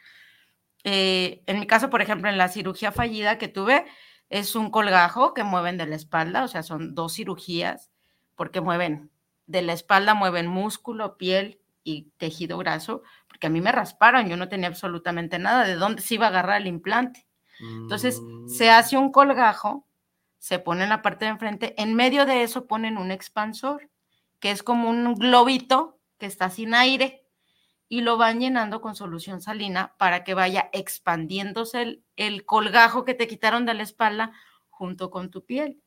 eh, en mi caso, por ejemplo, en la cirugía fallida que tuve, es un colgajo que mueven de la espalda, o sea, son dos cirugías, porque mueven de la espalda, mueven músculo, piel y tejido graso, porque a mí me rasparon, yo no tenía absolutamente nada, ¿de dónde se iba a agarrar el implante? Entonces, se Mm, hace un colgajo, se pone en la parte de enfrente, en medio de eso ponen un expansor, que es como un globito que está sin aire, y lo van llenando con solución salina para que vaya expandiéndose el, el colgajo que te quitaron de la espalda junto con tu piel.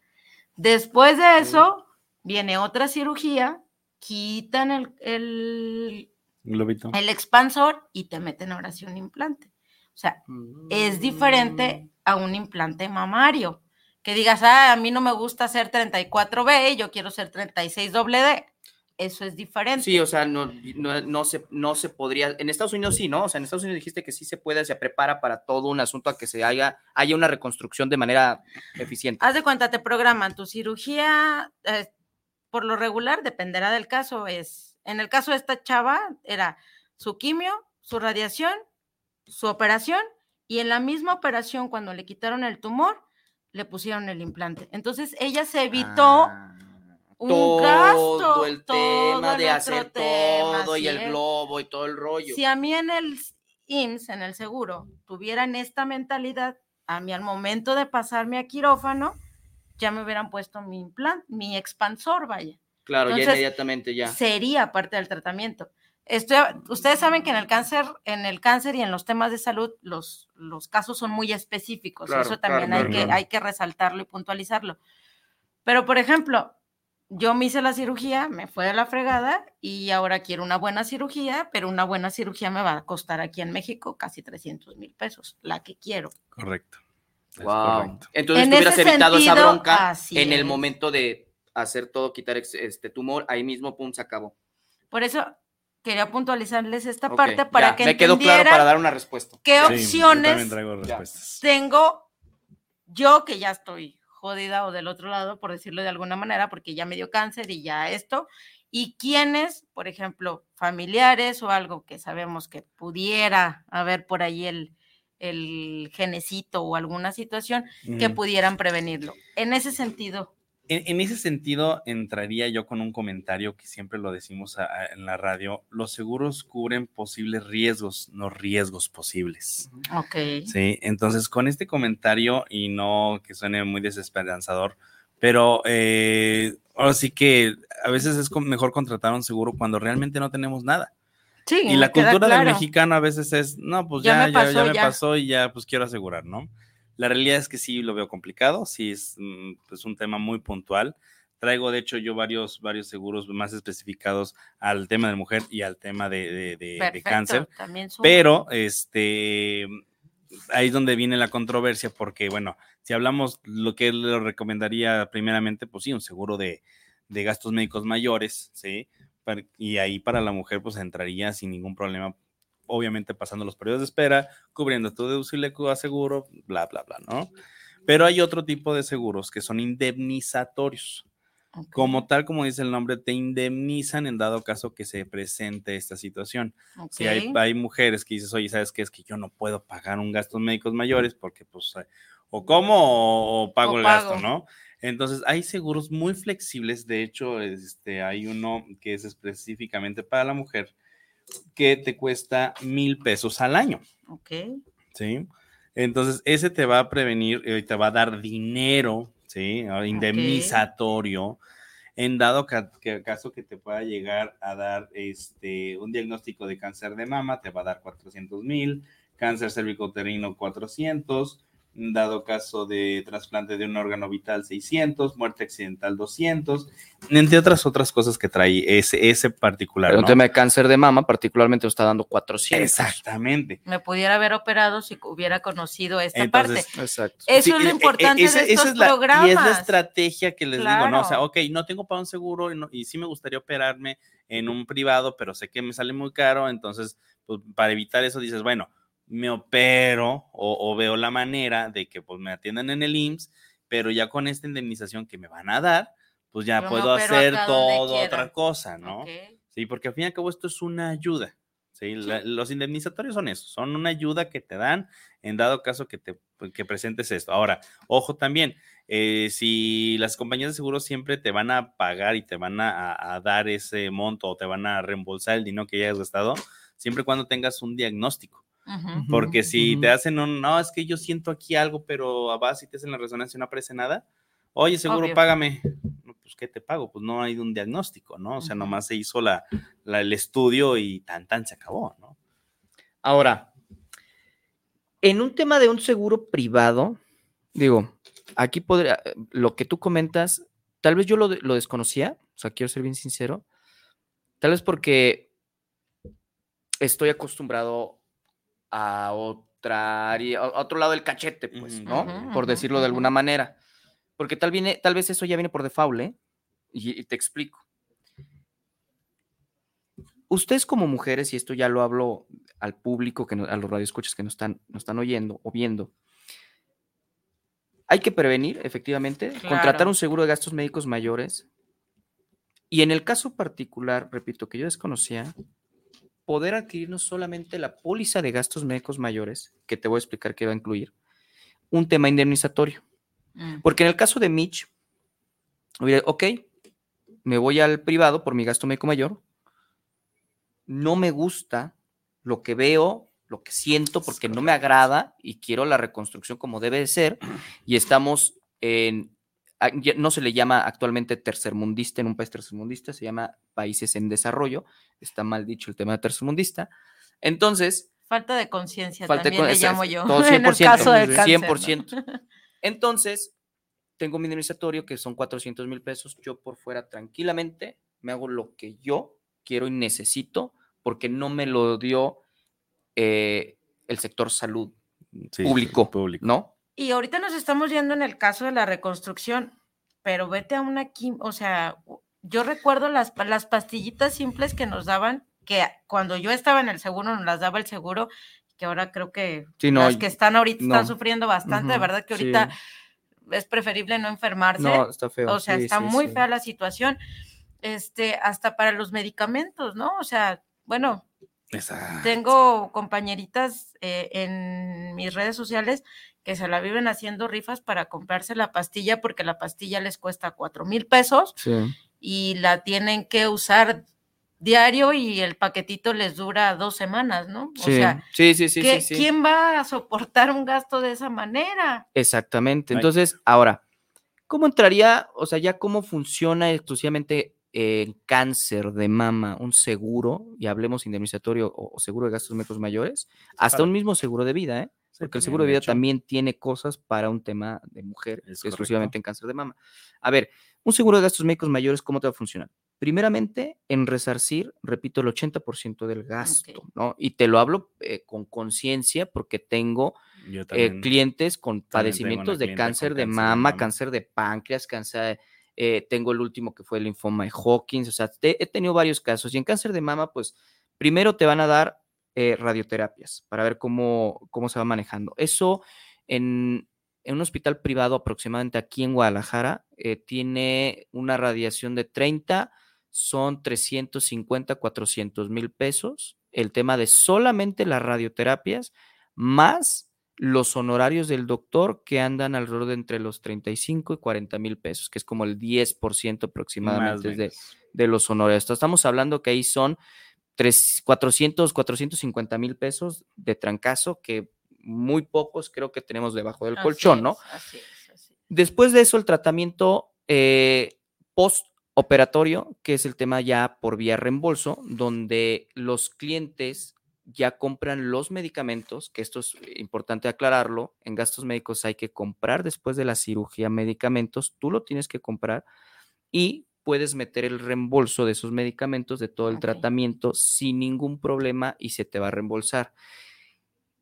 Después de eso, viene otra cirugía, quitan el, el, Globito. el expansor y te meten ahora sí un implante. O sea, es diferente a un implante mamario. Que digas, ah, a mí no me gusta hacer 34B, yo quiero ser 36 D. Eso es diferente. Sí, o sea, no, no, no se, no se podría. En Estados Unidos sí, ¿no? O sea, en Estados Unidos dijiste que sí se puede, se prepara para todo un asunto a que se haya, haya una reconstrucción de manera eficiente. Haz de cuenta, te programan tu cirugía, eh, por lo regular, dependerá del caso, es, en el caso de esta chava, era su quimio, su radiación, su operación, y en la misma operación, cuando le quitaron el tumor, le pusieron el implante. Entonces, ella se evitó Ah, un todo gasto. el todo tema de hacer tema, todo y el globo y todo el rollo. Si a mí en el IMSS, en el seguro, tuvieran esta mentalidad, a mí al momento de pasarme a quirófano, ya me hubieran puesto mi implante, mi expansor, vaya. claro, ya inmediatamente ya. Sería parte del tratamiento. Estoy, ustedes saben que en el cáncer, en el cáncer y en los temas de salud, los, los casos son muy específicos. Claro, Eso también claro, hay, claro, que, hay que resaltarlo y puntualizarlo. Pero, por ejemplo, yo me hice la cirugía, me fue a la fregada y ahora quiero una buena cirugía, pero una buena cirugía me va a costar aquí en México casi 300 mil pesos, la que quiero. Correcto. Wow. correcto. Entonces En tú hubieras ese evitado esa bronca en el es. momento de hacer todo, quitar este tumor, ahí mismo, pum, se acabó. Por eso quería puntualizarles esta Ok, parte para ya, que me quedó claro para dar una respuesta. qué Sí, opciones tengo yo que ya estoy jodida o del otro lado, por decirlo de alguna manera, porque ya me dio cáncer y ya esto, y quienes, por ejemplo, familiares o algo que sabemos que pudiera haber por ahí el, el genecito o alguna situación que Ujú. pudieran prevenirlo. En ese sentido, En, en ese sentido, entraría yo con un comentario que siempre lo decimos a- a- en la radio. Los seguros cubren posibles riesgos, no riesgos posibles. ok. Sí, entonces con este comentario, y no que suene muy desesperanzador, pero eh, ahora sí que a veces es con- mejor contratar un seguro cuando realmente no tenemos nada. Sí, Y la cultura del claro. mexicano a veces es, no, pues Ya ya, me ya, ya pasó, me ya. pasó y ya pues quiero asegurar, ¿no? La realidad es que sí lo veo complicado, sí es mm, pues, un tema muy puntual. Traigo, de hecho, yo varios, varios seguros más especificados al tema de mujer y al tema de, de- de- de Perfecto, cáncer. también. Pero, este, ahí es donde viene la controversia, porque, bueno, si hablamos lo que lo recomendaría primeramente, pues sí, un seguro de, de gastos médicos mayores, ¿sí? Y ahí para la mujer, pues entraría sin ningún problema, obviamente pasando los periodos de espera, cubriendo tu deducible a seguro, bla, bla, bla, ¿no? Pero hay otro tipo de seguros que son indemnizatorios. Como tal, como dice el nombre, te indemnizan en dado caso que se presente esta situación. Si hay, hay mujeres que dices, oye, ¿sabes qué? Es que yo no puedo pagar un gastos médicos mayores porque, pues, eh, o como o, o pago O el pago. gasto, ¿no? Entonces, hay seguros muy flexibles. De hecho, este, hay uno que es específicamente para la mujer que te cuesta mil pesos al año, Ok. ¿sí? Entonces, ese te va a prevenir, eh, te va a dar dinero, ¿sí? Ah, Indemnizatorio en dado ca- que- caso que te pueda llegar a dar este, un diagnóstico de cáncer de mama, te va a dar 400 mil, cáncer cervicoterino 400, dado caso de trasplante de un órgano vital 600, muerte accidental 200, entre otras otras cosas que trae ese, ese particular. Pero un ¿no? tema de cáncer de mama, particularmente, está dando 400. Exactamente. Me pudiera haber operado si hubiera conocido esta Entonces, parte. Exacto. Eso Sí, es e- lo e- importante esa- de esa estos es la- programas. Y es la estrategia que les digo, ¿no? O sea, Claro. ok, no tengo para un seguro y, no- y sí me gustaría operarme en un privado, pero sé que me sale muy caro, entonces, pues para evitar eso dices, bueno, me opero o, o veo la manera de que pues me atiendan en el IMSS, pero ya con esta indemnización que me van a dar, pues ya puedo hacer todo quiera. otra cosa, ¿no? Sí, porque al fin y al cabo esto es una ayuda. ¿sí? La- los indemnizatorios son eso, son una ayuda que te dan en dado caso que te pues, que presentes esto. Ahora, ojo también, eh, si las compañías de seguros siempre te van a pagar y te van a, a- dar ese monto o te van a reembolsar el dinero que ya has gastado, siempre cuando tengas un diagnóstico. Porque si te hacen un, no, es que yo siento aquí algo, pero vas y te hacen la resonancia y no aparece nada, oye, seguro, Obvio. págame. No, pues, ¿qué te pago? Pues no hay un diagnóstico, ¿no? O sea, nomás se hizo la, la- el estudio y tan, tan se acabó, ¿no? Ahora, en un tema de un seguro privado, digo, aquí podría, lo que tú comentas, tal vez yo lo desconocía, o sea, quiero ser bien sincero, tal vez porque estoy acostumbrado a otra área, a otro lado del cachete, pues. ¿no? Por decirlo de alguna manera. Porque tal, viene, tal vez eso ya viene por default, ¿eh? Y, y te explico. Ustedes como mujeres, y esto ya lo hablo al público, que no- a los radioescuchas que nos están, nos están oyendo o viendo, hay que prevenir, efectivamente, contratar un seguro de gastos médicos mayores. Y en el caso particular, repito, que yo desconocía, poder adquirir no solamente la póliza de gastos médicos mayores, que te voy a explicar qué va a incluir, un tema indemnizatorio. Mm. Porque en el caso de Mitch, hubiera, ok, me voy al privado por mi gasto médico mayor, no me gusta lo que veo, lo que siento, porque no me agrada y quiero la reconstrucción como debe de ser, y estamos en, no se le llama actualmente tercermundista en un país tercermundista, se llama países en desarrollo, está mal dicho el tema de tercermundista. Entonces, Falta de conciencia también con- le llamo yo. todo en el 100%, caso del cáncer. 100%. ¿no? Entonces, tengo mi indemnizatorio que son 400 mil pesos. Yo por fuera tranquilamente me hago lo que yo quiero y necesito porque no me lo dio eh, el sector salud Sí, público, público. ¿no? Y ahorita nos estamos yendo en el caso de la reconstrucción, pero vete a una quim, o sea, yo recuerdo las, las pastillitas simples que nos daban, que cuando yo estaba en el seguro nos las daba el seguro, que ahora creo que Sí, no, las que están ahorita están no. sufriendo bastante, de Ujú, verdad que sí. ahorita es preferible no enfermarse. No, está feo. O sea, sí, está muy fea la situación, este, hasta para los medicamentos, ¿no? O sea, bueno, Exacto. tengo compañeritas eh, en mis redes sociales que se la viven haciendo rifas para comprarse la pastilla porque la pastilla les cuesta cuatro mil pesos Sí. y la tienen que usar diario y el paquetito les dura dos semanas, ¿no? O Sí, sea, sí, sí, sí, ¿qué- sí, sí. ¿quién va a soportar un gasto de esa manera? Exactamente. Ay. Entonces, ahora, ¿cómo entraría, o sea, ya cómo funciona exclusivamente en cáncer de mama un seguro, y hablemos indemnizatorio o, o seguro de gastos médicos mayores? Hasta Claro. un mismo seguro de vida, ¿eh? Sí, Porque el seguro de de vida hecho. también tiene cosas para un tema de mujer, Es exclusivamente en cáncer de mama. A ver, un seguro de gastos médicos mayores, ¿cómo te va a funcionar? Primeramente, en resarcir, repito, el 80% del gasto, ¿no? Y te lo hablo eh, con conciencia porque tengo eh, clientes con padecimientos de con cáncer de cáncer de mama, mama. cáncer de páncreas, cáncer, eh, tengo el último que fue el linfoma de Hawkins, o sea, he tenido varios casos. Y en cáncer de mama, pues, primero te van a dar eh, radioterapias para ver cómo, cómo se va manejando. Eso en, en un hospital privado aproximadamente aquí en Guadalajara eh, tiene una radiación de 30, son 350, 400 mil pesos. El tema de solamente las radioterapias más los honorarios del doctor que andan alrededor de entre los 35 y 40 mil pesos, que es como el 10% aproximadamente de, de los honorarios. Estamos hablando que ahí son tres- 400, 450 mil pesos de trancazo, que muy pocos creo que tenemos debajo del Así colchón, ¿no? es, así es, así es. Después de eso, el tratamiento eh, postoperatorio, que es el tema ya por vía reembolso, donde los clientes ya compran los medicamentos, que esto es importante aclararlo, en gastos médicos hay que comprar después de la cirugía medicamentos, tú lo tienes que comprar y puedes meter el reembolso de esos medicamentos, de todo el tratamiento, sin ningún problema y se te va a reembolsar.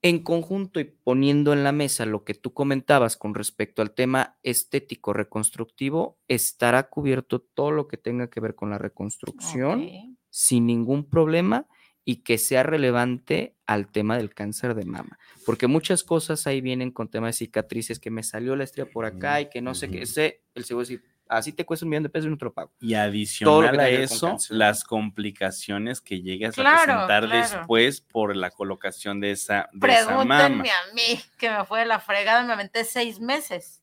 En conjunto y poniendo en la mesa lo que tú comentabas con respecto al tema estético reconstructivo, estará cubierto todo lo que tenga que ver con la reconstrucción sin ningún problema y que sea relevante al tema del cáncer de mama. Porque muchas cosas ahí vienen con temas de cicatrices, que me salió la estría por acá y que no sé qué. Ese, el seguro decir, así te cuesta un millón de pesos y no te lo pago. Y adicional a eso, las complicaciones que llegas Claro, a presentar claro. después por la colocación de esa, de esa mama. Pregúntenme a mí, que me fue de la fregada, me aventé seis meses.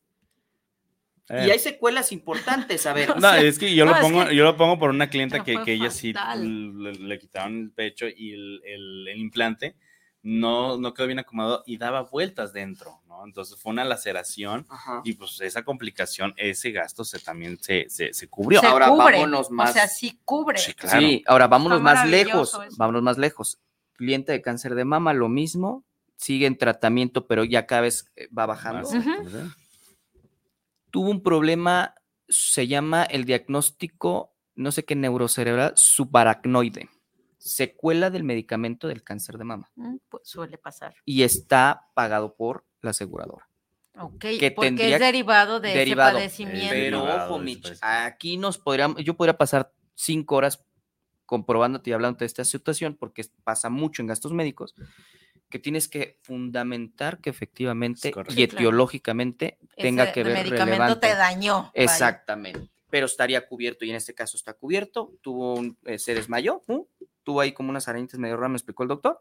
Eh, Y hay secuelas importantes, a ver. No, es que yo, No, lo es pongo, que- yo lo pongo por una clienta que, que ella sí le, le quitaron el pecho y el, el- el implante no, no quedó bien acomodado y daba vueltas dentro, ¿no? Entonces fue una laceración Ajá. y pues esa complicación, ese gasto se también se, se, se cubrió. Se Ahora cubre, vámonos más- O sea, sí cubre. Sí, claro. Sí, ahora vámonos Está más lejos, eso. vámonos más lejos. Cliente de cáncer de mama, lo mismo, sigue en tratamiento, pero ya cada vez eh, va bajando. Más, Ujú. ¿verdad? Tuvo un problema, se llama el diagnóstico, no sé qué neurocerebral, subaracnoide, secuela del medicamento del cáncer de mama. Mm, Pues suele pasar. Y está pagado por la aseguradora. Ok, que porque es derivado de derivado. ese padecimiento. Pero ojo, Mitch, aquí nos podríamos, yo podría pasar cinco horas comprobándote y hablando de esta situación, porque pasa mucho en gastos médicos, que tienes que fundamentar que efectivamente y claro. etiológicamente tenga Ese que ver medicamento relevante. te dañó. Exactamente. Pero estaría cubierto y en este caso está cubierto. Tuvo un, eh, se desmayó, ¡pum! tuvo ahí como unas arañitas medio raras, me explicó el doctor,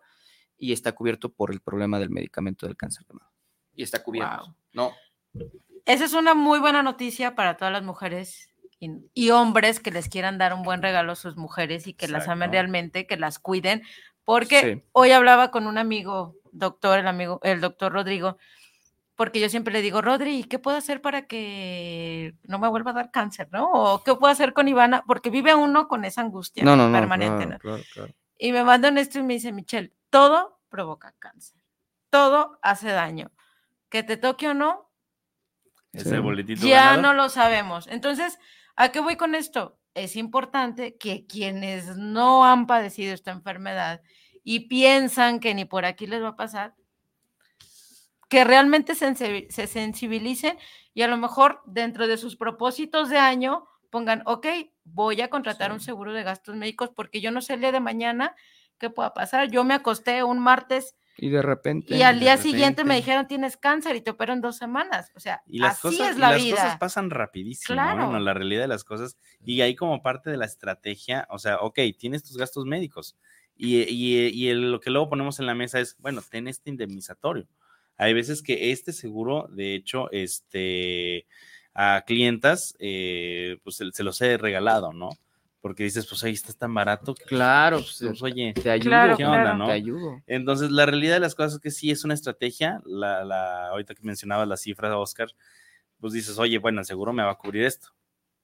y está cubierto por el problema del medicamento del cáncer de mama. Y está cubierto. Wow. No, Esa es una muy buena noticia para todas las mujeres y, y hombres que les quieran dar un buen regalo a sus mujeres y que las amen realmente, que las cuiden. Porque Sí. hoy hablaba con un amigo, doctor, el amigo, el doctor Rodrigo, porque yo siempre le digo, Rodri, ¿qué puedo hacer para que no me vuelva a dar cáncer, no? O qué puedo hacer con Ivana, porque vive uno con esa angustia no, no, no. permanente. claro, ¿no? claro, claro. Y me mandan esto y me dice, Michelle, todo provoca cáncer, todo hace daño. Que te toque o no, Ese Sí. boletito ya no lo sabemos. Entonces, ¿a qué voy con esto? Es importante que quienes no han padecido esta enfermedad y piensan que ni por aquí les va a pasar, que realmente se sensibilicen y a lo mejor dentro de sus propósitos de año pongan, ok, voy a contratar un seguro de gastos médicos porque yo no sé el día de mañana qué pueda pasar. Yo me acosté un martes Y de repente. y al día siguiente me dijeron tienes cáncer y te operan dos semanas. O sea, Y las, así cosas, es y la las vida. cosas pasan rapidísimo. Claro. Bueno, la realidad de las cosas. Y ahí como parte de la estrategia, o sea, ok, tienes tus gastos médicos. Y, y- y el- lo que luego ponemos en la mesa es, bueno, ten este indemnizatorio. Hay veces que este seguro, de hecho, este, a clientas, eh, pues se, se los he regalado, ¿no? Porque dices, pues ahí está tan barato. que, Claro, pues, pues, pues, oye, Te ayudo. Claro, ¿qué onda, claro. no? Te ayudo. Entonces, la realidad de las cosas es que sí es una estrategia. La, la, ahorita que mencionabas la cifra, Oscar, pues dices, oye, bueno, el seguro me va a cubrir esto.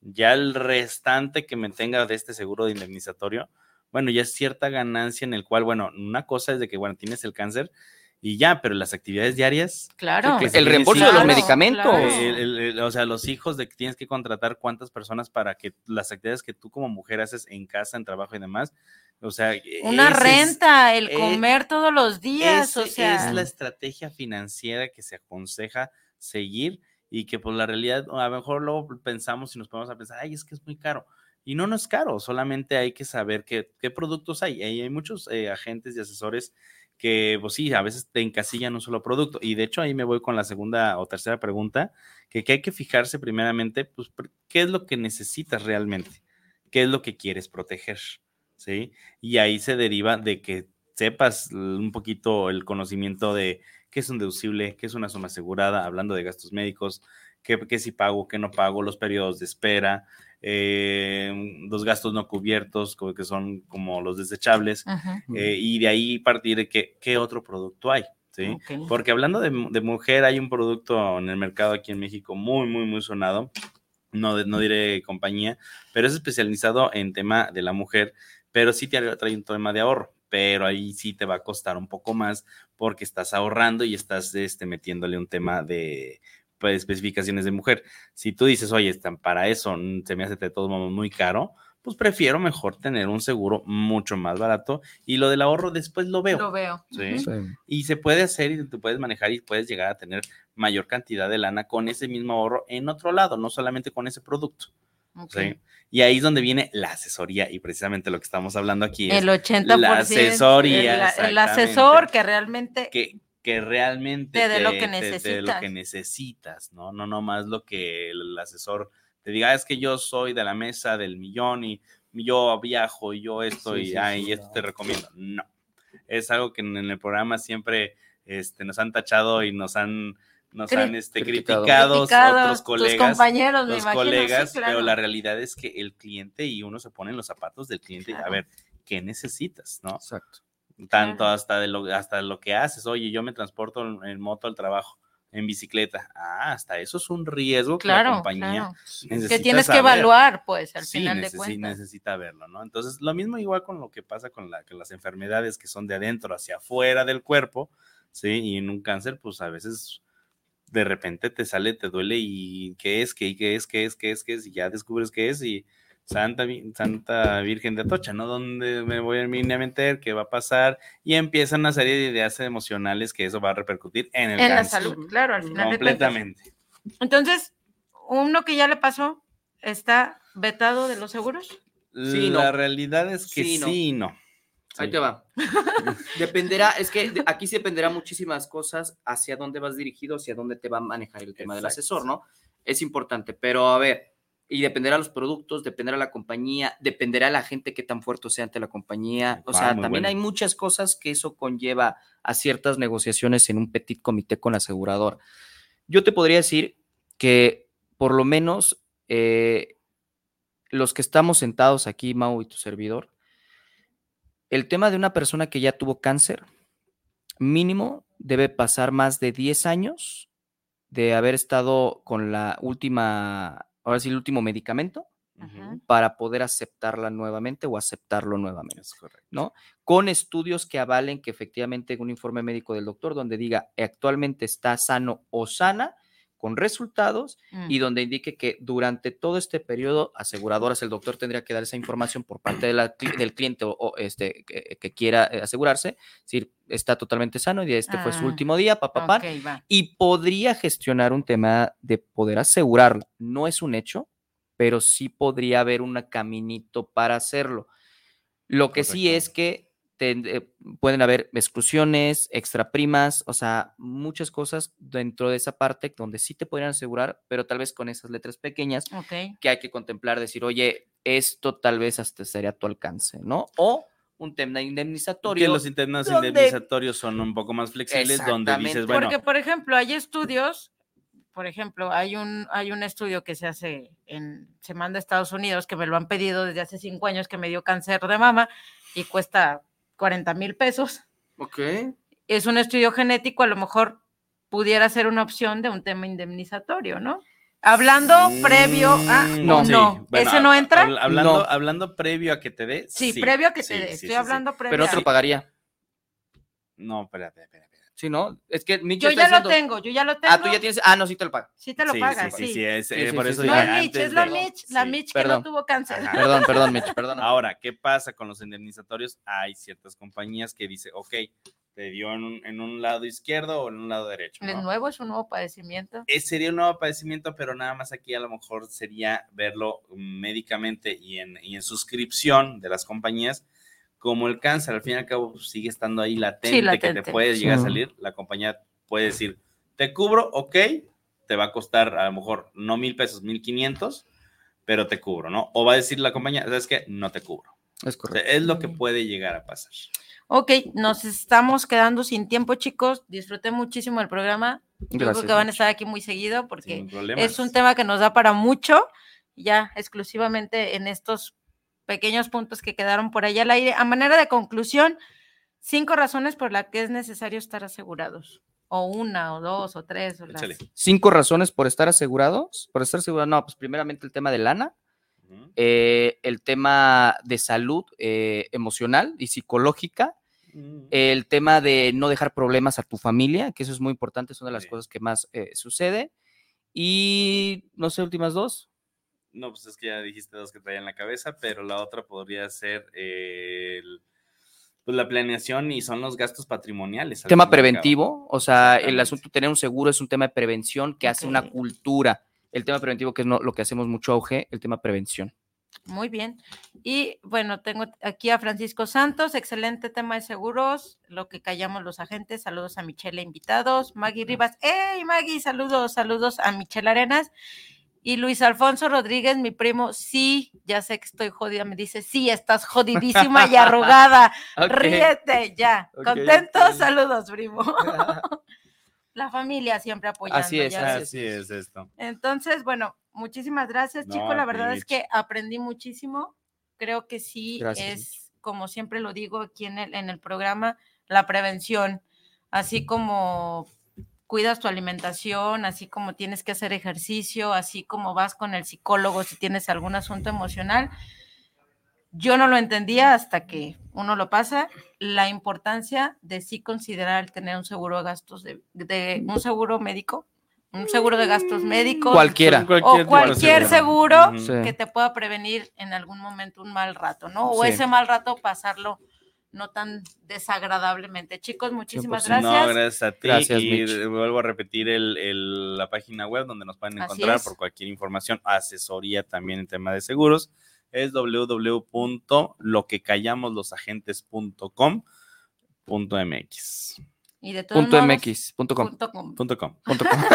Ya el restante que me tenga de este seguro de indemnizatorio, bueno, ya es cierta ganancia en el cual, bueno, una cosa es de que, bueno, tienes el cáncer y ya, pero las actividades diarias, Claro. El reembolso de los Claro, medicamentos. claro. el- el- el- o sea, los hijos de que tienes que contratar cuántas personas para que las actividades que tú como mujer haces en casa, en trabajo y demás, o sea, Una ese es- renta, el eh, comer todos los días, o sea. es la estrategia financiera que se aconseja seguir y que por la realidad a lo mejor luego pensamos y nos ponemos a pensar, ay, es que es muy caro. Y no, no es caro, solamente hay que saber qué, qué productos hay. Hay, hay muchos eh, agentes y asesores que, pues sí, a veces te encasillan un solo producto. Y de hecho ahí me voy con la segunda o tercera pregunta, que, que hay que fijarse primeramente, pues, ¿qué es lo que necesitas realmente? ¿Qué es lo que quieres proteger? ¿Sí? Y ahí se deriva de que sepas un poquito el conocimiento de qué es un deducible, qué es una suma asegurada, hablando de gastos médicos, qué, qué si pago, qué no pago, los periodos de espera, eh, los gastos no cubiertos, como que son como los desechables, eh, y de ahí partir de que, qué otro producto hay. Porque hablando de, de mujer, hay un producto en el mercado aquí en México muy, muy, muy sonado. No, no diré compañía, pero es especializado en tema de la mujer, pero sí te trae un tema de ahorro, pero ahí sí te va a costar un poco más porque estás ahorrando y estás este, metiéndole un tema de especificaciones de mujer. Si tú dices, oye, están para eso mm, se me hace de todos modos muy caro, pues prefiero mejor tener un seguro mucho más barato y lo del ahorro después lo veo. Lo veo. ¿sí? Sí. Y se puede hacer y tú puedes manejar y puedes llegar a tener mayor cantidad de lana con ese mismo ahorro en otro lado, no solamente con ese producto. Ok. ¿sí? Y ahí es donde viene la asesoría y precisamente lo que estamos hablando aquí es El 80%. la asesoría, El, el asesor que realmente. que, que realmente Te dé lo lo necesitas. que necesitas, ¿no? No nomás lo que el asesor te diga, "Ah, es que yo soy de la mesa del millón y yo viajo y yo esto Sí, y, sí, ay, sí, esto no. te recomiendo. No. Es algo que en, el programa siempre este, nos han tachado y nos han, nos Cri- han este, Criticado. criticado otros tus colegas compañeros, los imagino, sí, colegas, claro. pero la realidad es que el cliente y uno se pone en los zapatos del cliente, a Claro. ver, ¿qué necesitas? ¿no? Exacto. Tanto Claro. hasta, de lo, hasta lo que haces, oye, yo me transporto en, en moto al trabajo, en bicicleta, ah, hasta eso es un riesgo que la Claro, compañía claro. Que tienes que evaluar, pues, al Sí, final de cuentas. necesita verlo, ¿no? Entonces, lo mismo igual con lo que pasa con, la, con las enfermedades que son de adentro hacia afuera del cuerpo, ¿sí? Y en un cáncer, pues a veces de repente te sale, te duele y qué es, qué, qué es, qué es, qué es, qué es, y ya descubres qué es y Santa, Santa Virgen de Atocha, ¿no? ¿Dónde me voy a irme a meter? ¿Qué va a pasar? Y empiezan una serie de ideas emocionales que eso va a repercutir en el en la cáncer. salud, claro, al final de. Completamente. Entonces, uno que ya le pasó está vetado de los seguros. Sí, La no. realidad es que Sí, sí, no. no. Ahí Sí. te va. Dependerá, es que aquí se dependerá muchísimas cosas hacia dónde vas dirigido, hacia dónde te va a manejar el tema del Exacto. asesor, ¿no? Es importante, pero a ver, y dependerá los productos, dependerá la compañía, dependerá la gente que tan fuerte sea ante la compañía. O Ah, sea, también bueno. hay muchas cosas que eso conlleva a ciertas negociaciones en un petit comité con la aseguradora. Yo te podría decir que por lo menos eh, los que estamos sentados aquí, Mau y tu servidor, el tema de una persona que ya tuvo cáncer, mínimo debe pasar más de 10 años de haber estado con la última, ahora sí, el último medicamento para poder aceptarla nuevamente o aceptarlo nuevamente, Es correcto. ¿no? Con estudios que avalen que efectivamente un informe médico del doctor donde diga actualmente está sano o sana, con resultados Mm. y donde indique que durante todo este periodo, aseguradoras, el doctor tendría que dar esa información por parte de la cli- del cliente o, o, este, que, que quiera eh, asegurarse, es decir, está totalmente sano y este fue su Ah, último día, papá, y podría gestionar un tema de poder asegurarlo. No es un hecho, pero sí podría haber un caminito para hacerlo. Lo que sí es que ten- eh, pueden haber exclusiones, extra primas, o sea, muchas cosas dentro de esa parte donde sí te podrían asegurar, pero tal vez con esas letras pequeñas Ok. que hay que contemplar, decir, oye, esto tal vez hasta sería a tu alcance, ¿no? O un tema indemnizatorio. Que los internos donde- indemnizatorios son un poco más flexibles, donde dices, bueno, Porque, por ejemplo, hay estudios, por ejemplo, hay un, hay un estudio que se hace en, se manda a Estados Unidos, que me lo han pedido desde hace cinco años, que me dio cáncer de mama y cuesta 40 mil pesos. Ok. Es un estudio genético, a lo mejor pudiera ser una opción de un tema indemnizatorio, ¿no? Hablando previo a, no, sí. no, Bueno, ese no entra. habl- hablando, No. hablando previo a que te dé. Sí, previo a que te dé. sí, Estoy sí, sí. hablando previo. Pero a- otro pagaría. No, espérate, espérate. Sí, ¿no? Es que Mitch Yo está ya lo tengo, yo ya lo tengo. Ah, tú ya tienes. Ah, no, sí te lo paga. Sí te lo sí, pagas, sí, sí. es, Sí, eh, sí, por sí, eso sí. No dije es Mitch, es la de- Mitch, la sí. Mitch que Perdón. no tuvo cáncer. Ajá. Perdón, perdón, Mitch, perdón. Ahora, ¿qué pasa con los indemnizatorios? Hay ciertas compañías que dicen, ok, te dio en un, en un lado izquierdo o en un lado derecho. ¿Es ¿no? nuevo? ¿Es un nuevo padecimiento? Eh, sería un nuevo padecimiento, pero nada más aquí a lo mejor sería verlo médicamente y en, y en suscripción de las compañías, como el cáncer, al fin y al cabo pues, sigue estando ahí latente, que latente. te puede llegar a Sí. salir, la compañía puede decir, te cubro, ok, te va a costar a lo mejor no mil pesos, mil quinientos, pero te cubro, ¿no? O va a decir la compañía, ¿sabes qué? No te cubro. Es O sea, correcto. es lo que puede llegar a pasar. Ok, nos estamos quedando sin tiempo, chicos. Disfruté muchísimo el programa. Yo creo Gracias, que van a estar aquí muy seguido porque es un tema que nos da para mucho, ya exclusivamente en estos pequeños puntos que quedaron por ahí al aire. A manera de conclusión, cinco razones por las que es necesario estar asegurados. O una, o dos, o tres. O las... Cinco razones por estar asegurados. Por estar asegurados, no, pues primeramente el tema de lana, eh, el tema de salud eh, emocional y psicológica, el tema de no dejar problemas a tu familia, que eso es muy importante, es una de las Sí. cosas que más eh, sucede. Y no sé, últimas dos. No, pues es que ya dijiste dos que traían en la cabeza, pero la otra podría ser eh, el- pues la planeación y son los gastos patrimoniales. al tema preventivo, o sea, el asunto de tener un seguro es un tema de prevención que hace una cultura. El tema preventivo, que es no- lo que hacemos mucho auge, el tema prevención. Muy bien. Y bueno, tengo aquí a Francisco Santos, excelente tema de seguros, lo que callamos los agentes. Saludos a Michelle invitados. Maggie Rivas, ¡hey Maggie! Saludos, saludos a Michelle Arenas. Y Luis Alfonso Rodríguez, mi primo, sí, ya sé que estoy jodida, me dice, sí, estás jodidísima y arrugada. Ríete, ya. Ok, ¿Contento? Saludos, primo. La familia siempre apoyando. Así es, ya. Así es esto. Entonces, bueno, muchísimas gracias, No, chico. La verdad es que aprendí muchísimo. Creo que sí Gracias, es, como siempre lo digo aquí en el, en el programa, la prevención, así como cuidas tu alimentación, así como tienes que hacer ejercicio, así como vas con el psicólogo si tienes algún asunto emocional. Yo no lo entendía hasta que uno lo pasa, la importancia de sí considerar tener un seguro de gastos, de, de un seguro médico un seguro de gastos médicos. Cualquiera. o Cualquier seguro. seguro Ujú. Sí. que te pueda prevenir en algún momento un mal rato, ¿no? O Sí. ese mal rato pasarlo no tan desagradablemente. Chicos, muchísimas 100%. gracias. No, gracias a ti. Gracias, y Mitch. vuelvo a repetir el, el- la página web donde nos pueden encontrar por cualquier información, asesoría también en tema de seguros. Es www.loquecallamoslosaGentes.com.mx. Y de todos Punto modos, MX, punto com. punto com. Punto com. Punto com.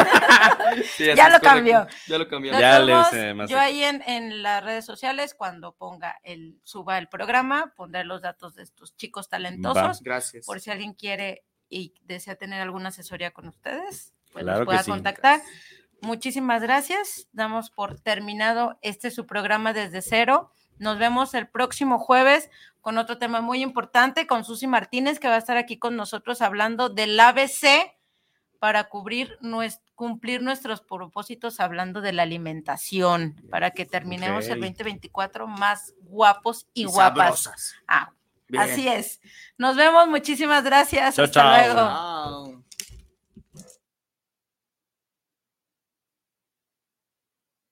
Sí, Ya lo cambió. Ya lo cambió. Ya más yo ahí en, en las redes sociales, cuando ponga el, suba el programa, pondré los datos de estos chicos talentosos. Gracias. Por si alguien quiere y desea tener alguna asesoría con ustedes, pues Claro pueda sí. contactar. Muchísimas gracias. Damos por terminado este su programa desde cero. Nos vemos el próximo jueves con otro tema muy importante con Susi Martínez, que va a estar aquí con nosotros hablando del ABC para cubrir nues- cumplir nuestros propósitos hablando de la alimentación, para que terminemos el Ok. 2024 más guapos y, Y guapas. Ah, así es. Nos vemos, muchísimas gracias. Chao, Hasta chao. luego.